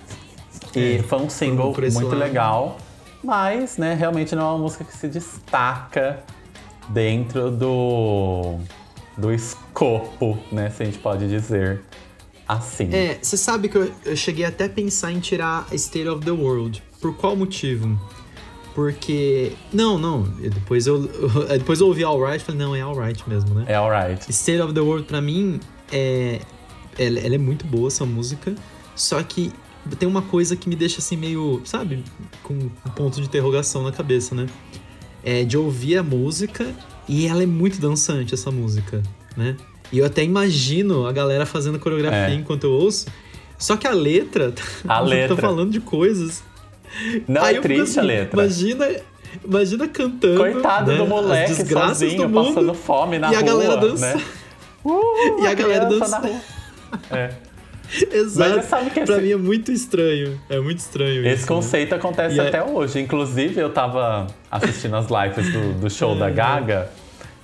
E É, foi um single muito lado. legal, mas, né, realmente não é uma música que se destaca dentro do do escopo, né, se a gente pode dizer assim. É, você sabe que eu, eu cheguei até a pensar em tirar State of the World. Por qual motivo? Porque. Não, não. Depois eu, depois eu ouvi Alright e falei, não, é Alright mesmo, né? É alright. State of the World, pra mim, é. Ela, ela é muito boa, essa música. Só que tem uma coisa que me deixa assim meio, sabe, com um ponto de interrogação na cabeça, né? É de ouvir a música e ela é muito dançante, essa música, né? E eu até imagino a galera fazendo coreografia É. enquanto eu ouço. Só que a letra, A letra. tá falando de coisas. Não Aí é eu fico triste a assim, letra. Imagina, imagina cantando. Coitado né, do moleque sozinho, do mundo. passando fome na e a rua, galera dança. né? Uh, E a galera criança dança. na rua. É. Exato. Mas sabe que pra esse- mim é muito estranho. É muito estranho Esse isso. né? conceito acontece E é- até hoje. Inclusive, eu tava assistindo as lives do, do show da Gaga.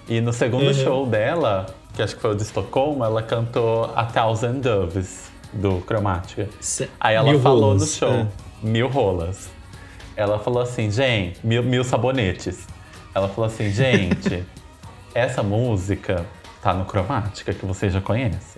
E no segundo Uhum. show dela, que acho que foi o de Estocolmo, ela cantou A Thousand Doves, do Cromática. Se- Aí ela Mil falou rolas, no show, é. mil rolas. Ela falou assim, gente, mil, mil sabonetes. Ela falou assim, gente, essa música tá no Cromática, que você já conhece.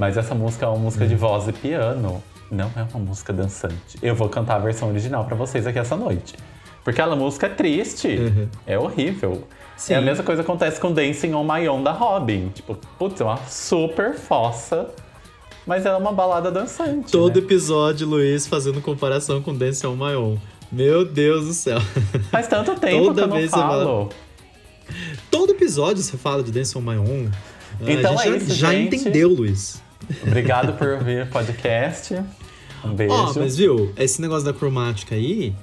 Mas essa música é uma música Hum. de voz e piano, não é uma música dançante. Eu vou cantar a versão original pra vocês aqui essa noite. Porque aquela música é triste, Uhum. é horrível. Sim. É a mesma coisa que acontece com Dancing on My Own da Robin. Tipo, putz, é uma super fossa, mas ela é uma balada dançante. Todo né? episódio, Luiz, fazendo comparação com Dance on My Own. Meu Deus do céu. Faz tanto tempo Toda que eu não vez falo. Todo episódio você fala de Dance on My Own. Então a é gente isso, já, já gente. entendeu, Luiz. Obrigado por ouvir o podcast. Um beijo. Ó, mas viu, esse negócio da cromática aí,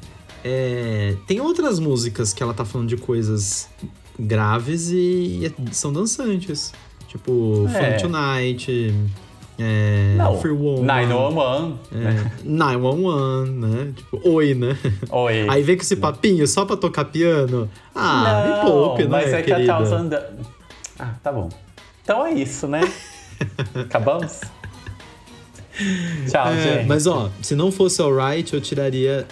é, tem outras músicas que ela tá falando de coisas graves e, e são dançantes. Tipo, É. Fun Tonight, é, Não, Free Woman, 911, né? é, 911, né? Tipo, oi, né? Oi. Aí vem com esse papinho só pra tocar piano. Ah, me poupe, né, mas é que querida? a Thousand... Ah, tá bom. Então é isso, né? Acabamos? Tchau, É, gente. mas ó, se não fosse alright, eu tiraria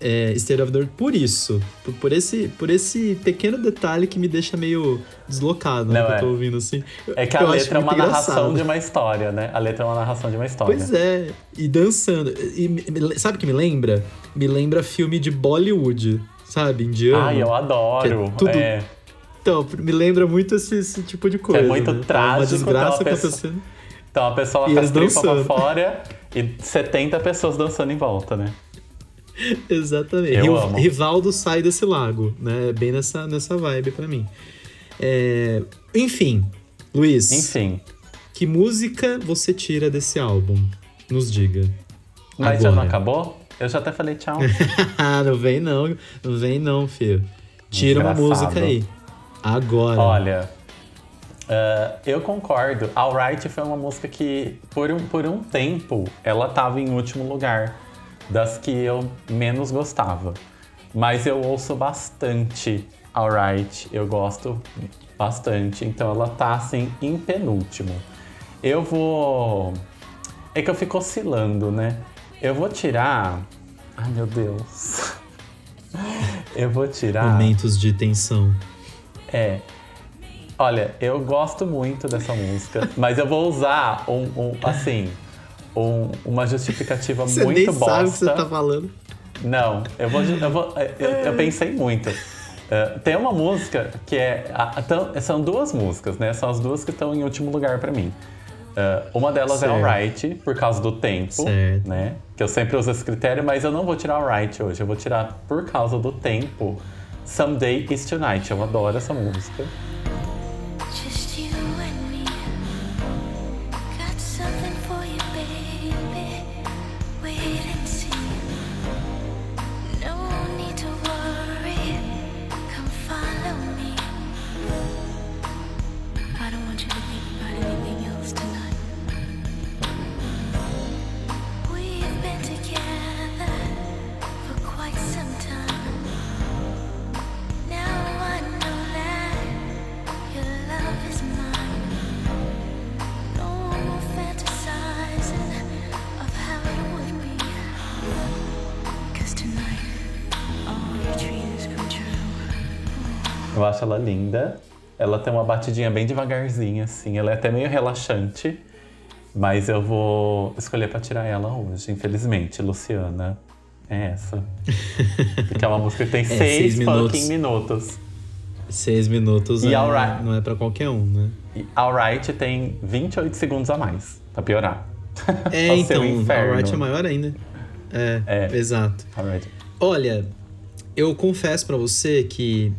é, State of the Earth por isso. Por, por esse, por esse pequeno detalhe que me deixa meio deslocado, né? Não, que é. eu tô ouvindo assim. É que a Eu letra é uma narração engraçado. de uma história, né? A letra é uma narração de uma história. Pois é, e dançando. E, me- sabe o que me lembra? Me lembra filme de Bollywood, sabe? Indiano. Ai, eu adoro. É tudo É. Então, me lembra muito esse, esse tipo de coisa. muito né? trágico, Uma desgraça pessoa- acontecendo. Então a pessoa E com eles as tripas pra fora e 70 pessoas dançando em volta, né? Exatamente. Eu Rio- amo. Rivaldo sai desse lago, né? Bem nessa, nessa vibe pra mim. É, Enfim, Luiz, Enfim. que música você tira desse álbum? Nos diga. Mas já não Agora. acabou? Eu já até falei tchau. não vem não, não vem não, filho. Tira uma Engraçado. música aí. Agora. Olha, eh, eu concordo. Alright foi uma música que, por um, por um tempo, ela tava em último lugar das que eu menos gostava. Mas eu ouço bastante Alright, eu gosto bastante. Então ela tá assim em penúltimo. Eu vou. É que eu fico oscilando, né? Eu vou tirar. Ai meu Deus. Eu vou tirar. Momentos de tensão. É. Olha, eu gosto muito dessa música, mas eu vou usar um, um, assim, um- uma justificativa Você muito nem bosta. sabe o que você tá falando. Não, eu vou, eu vou, eu, eu pensei muito. É, tem uma música que é, a- a- tão- são duas músicas, né? São as duas que estão em último lugar pra mim. É, uma delas Certo. é Alright, por causa do tempo, Certo. né? Que eu sempre uso esse critério, mas eu não vou tirar Alright hoje. Eu vou tirar por causa do tempo. Someday is Tonight. Eu adoro essa música. Uma batidinha bem devagarzinha, assim. Ela é até meio relaxante. Mas eu vou escolher pra tirar ela hoje, infelizmente. Luciana, é essa. Porque é uma música que tem seis seis minutos. fucking minutos. Seis minutos E é- alright. não é pra qualquer um, né? E Alright tem 28 segundos a mais, pra piorar. É, então, um. Alright é maior ainda. É, É. exato. Alright. Olha, eu confesso pra você que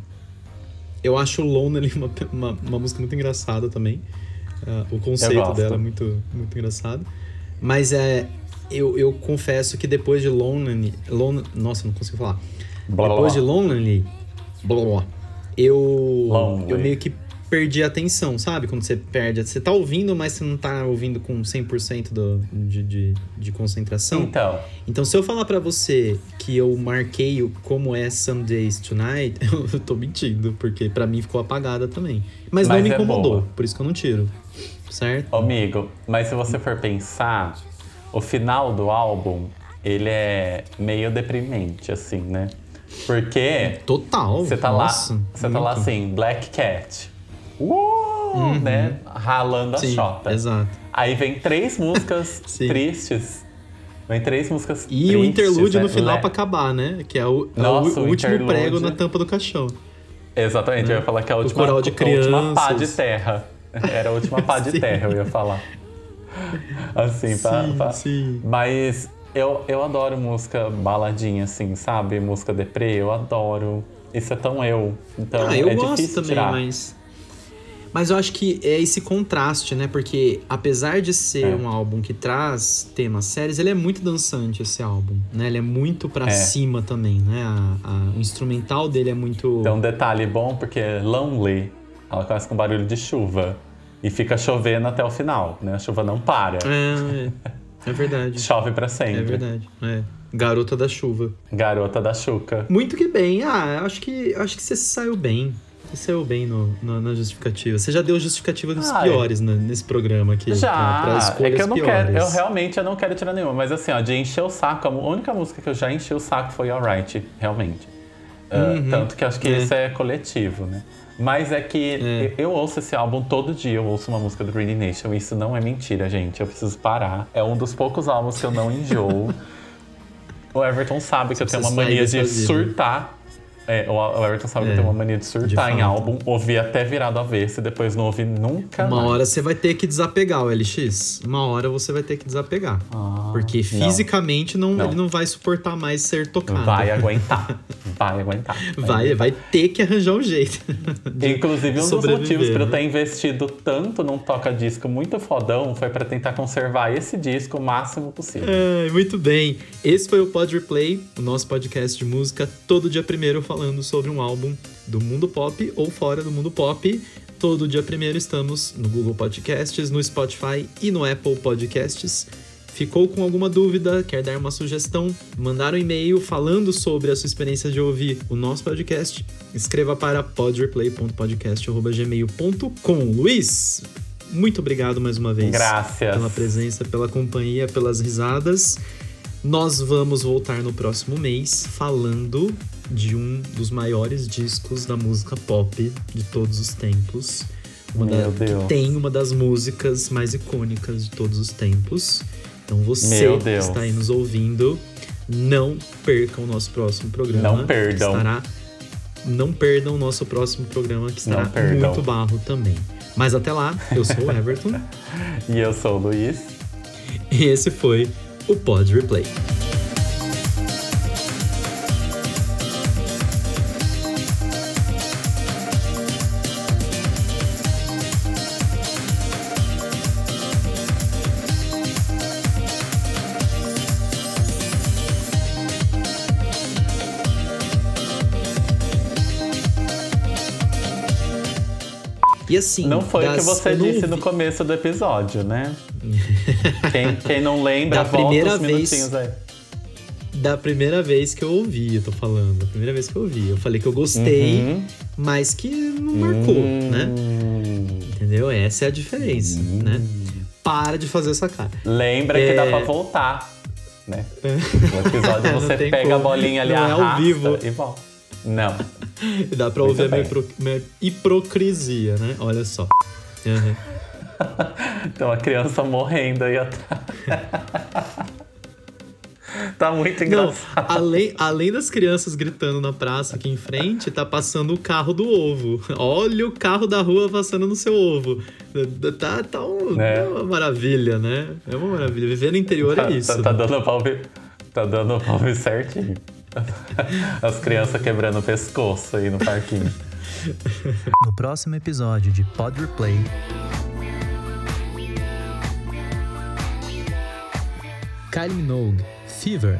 eu acho Lonely uma, uma, uma música muito engraçada também. Ah, o conceito dela é muito, muito engraçado. Mas é. Eu, eu confesso que depois de Lonely. Lon, nossa, não consigo falar. Blá, blá, depois de blá. Lonely. Blá, blá, blá, eu. Lonely. Eu meio que perdi a atenção, sabe? Quando você perde. Você tá ouvindo, mas você não tá ouvindo com 100% do, de, de, de concentração. Então, Então, se eu falar pra você que eu marquei o como é Some Days Tonight, eu tô mentindo, porque pra mim ficou apagada também. Mas, não Mas me é incomodou, boa. por isso que eu não tiro. Certo? amigo, mas se você for pensar, o final do álbum, ele é meio deprimente, assim, né? Porque Total. você tá Nossa, lá, você tá lá assim, Black Cat. Uh, né? Ralando a Sim, chota. exato. Aí vem três músicas tristes. Vem três músicas E tristes, o interlúdio né? no final Le- pra acabar, né? Que é o, é o Nossa, o último interlúdio. prego na tampa do caixão. Exatamente, eu ia falar que é a última, coral de a última pá de terra. Era a última pá de terra, eu ia falar. Assim, pra, Sim, pra- sim. Mas eu, eu adoro música baladinha, assim, sabe? Música deprê, eu adoro. Isso é tão eu. Então ah, eu é gosto difícil também, tirar. mas. Mas eu acho que é esse contraste, né? Porque apesar de ser É. um álbum que traz temas sérios, ele é muito dançante, esse álbum, né? Ele é muito pra É. cima também, né? A- a- o instrumental dele é muito. Tem um detalhe bom, porque Lonely, ela começa com barulho de chuva. E fica chovendo até o final, né? A chuva não para. É, é verdade. Chove pra sempre. É verdade. É. Garota da chuva. Garota da Xuca. Muito que bem. Ah, acho que acho que você saiu bem. Saiu bem no, no- na justificativa. Você já deu justificativa dos Ai. piores né, nesse programa aqui. pra- pra Já, é que eu não piores. quero, eu realmente eu não quero tirar nenhuma, mas assim, ó, de encher o saco, a única música que eu já enchi o saco foi Alright, realmente. Ah, tanto que eu acho que É. isso é coletivo, né? Mas é que É. eu ouço esse álbum todo dia, eu ouço uma música do Green Nation, e isso não é mentira, gente. Eu preciso parar. É um dos poucos álbuns que eu não enjoo. o Everton sabe que eu tenho uma mania de surtar. É, o Everton sabe que É, tenho uma mania de surtar em fato. álbum, ouvir até virado avesso e depois não ouvir nunca Uma mais. hora você vai ter que desapegar o LX. Uma hora você vai ter que desapegar. Ah, porque não. fisicamente não, Não. ele não vai suportar mais ser tocado. Vai aguentar. Vai aguentar. Vai, vai ter que arranjar um jeito. Inclusive, um dos motivos para eu né? ter investido tanto num toca-disco muito fodão foi para tentar conservar esse disco o máximo possível. Ai, muito bem. Esse foi o Pod Replay, o nosso podcast de música, todo dia primeiro falando sobre um álbum do mundo pop ou fora do mundo pop. Todo dia primeiro estamos no Google Podcasts, no Spotify e no Apple Podcasts. Ficou com alguma dúvida, quer dar uma sugestão, mandar um e-mail falando sobre a sua experiência de ouvir o nosso podcast, escreva para podreplay.podcast.gmail.com. Luiz, muito obrigado mais uma vez Graças. pela presença, pela companhia, pelas risadas. Nós vamos voltar no próximo mês falando de um dos maiores discos da música pop de todos os tempos. Uma Meu da- Deus. Que tem uma das músicas mais icônicas de todos os tempos. Então você que está aí nos ouvindo, não percam o nosso próximo programa. Não perdam. Estará, não perdam o nosso próximo programa que estará muito barro também. Mas até lá, eu sou o Everton. E eu sou o Luiz. E esse foi o Pod Replay. E assim. Não foi o que das- você não disse no começo do episódio, né? quem, quem não lembra, Da volta primeira vez- minutinhos aí. Da primeira vez que eu ouvi, eu tô falando. Da primeira vez que eu ouvi. Eu falei que eu gostei, Uhum. mas que não marcou, né? Hum. Entendeu? Essa é a diferença, né? Para de fazer essa cara. Lembra que dá É. pra voltar, né? No episódio você pega como. a bolinha ali, Não é ao arrasta vivo. e volta. Não. Dá pra Muito ouvir a minha, hipro- minha hipocrisia, né? Olha só. Uhum. Então a criança morrendo aí atrás. tá muito Não, engraçado. além, além das crianças gritando na praça aqui em frente, tá passando o carro do ovo. Olha o carro da rua passando no seu ovo. Tá, tá, um- É. é uma maravilha, né? É uma maravilha. Viver no interior Tá, é isso. tá, tá dando ouvir, tá dando ouvir certinho. As crianças quebrando o pescoço aí no parquinho. No próximo episódio de Pod Replay. Kylie Minogue, Fever.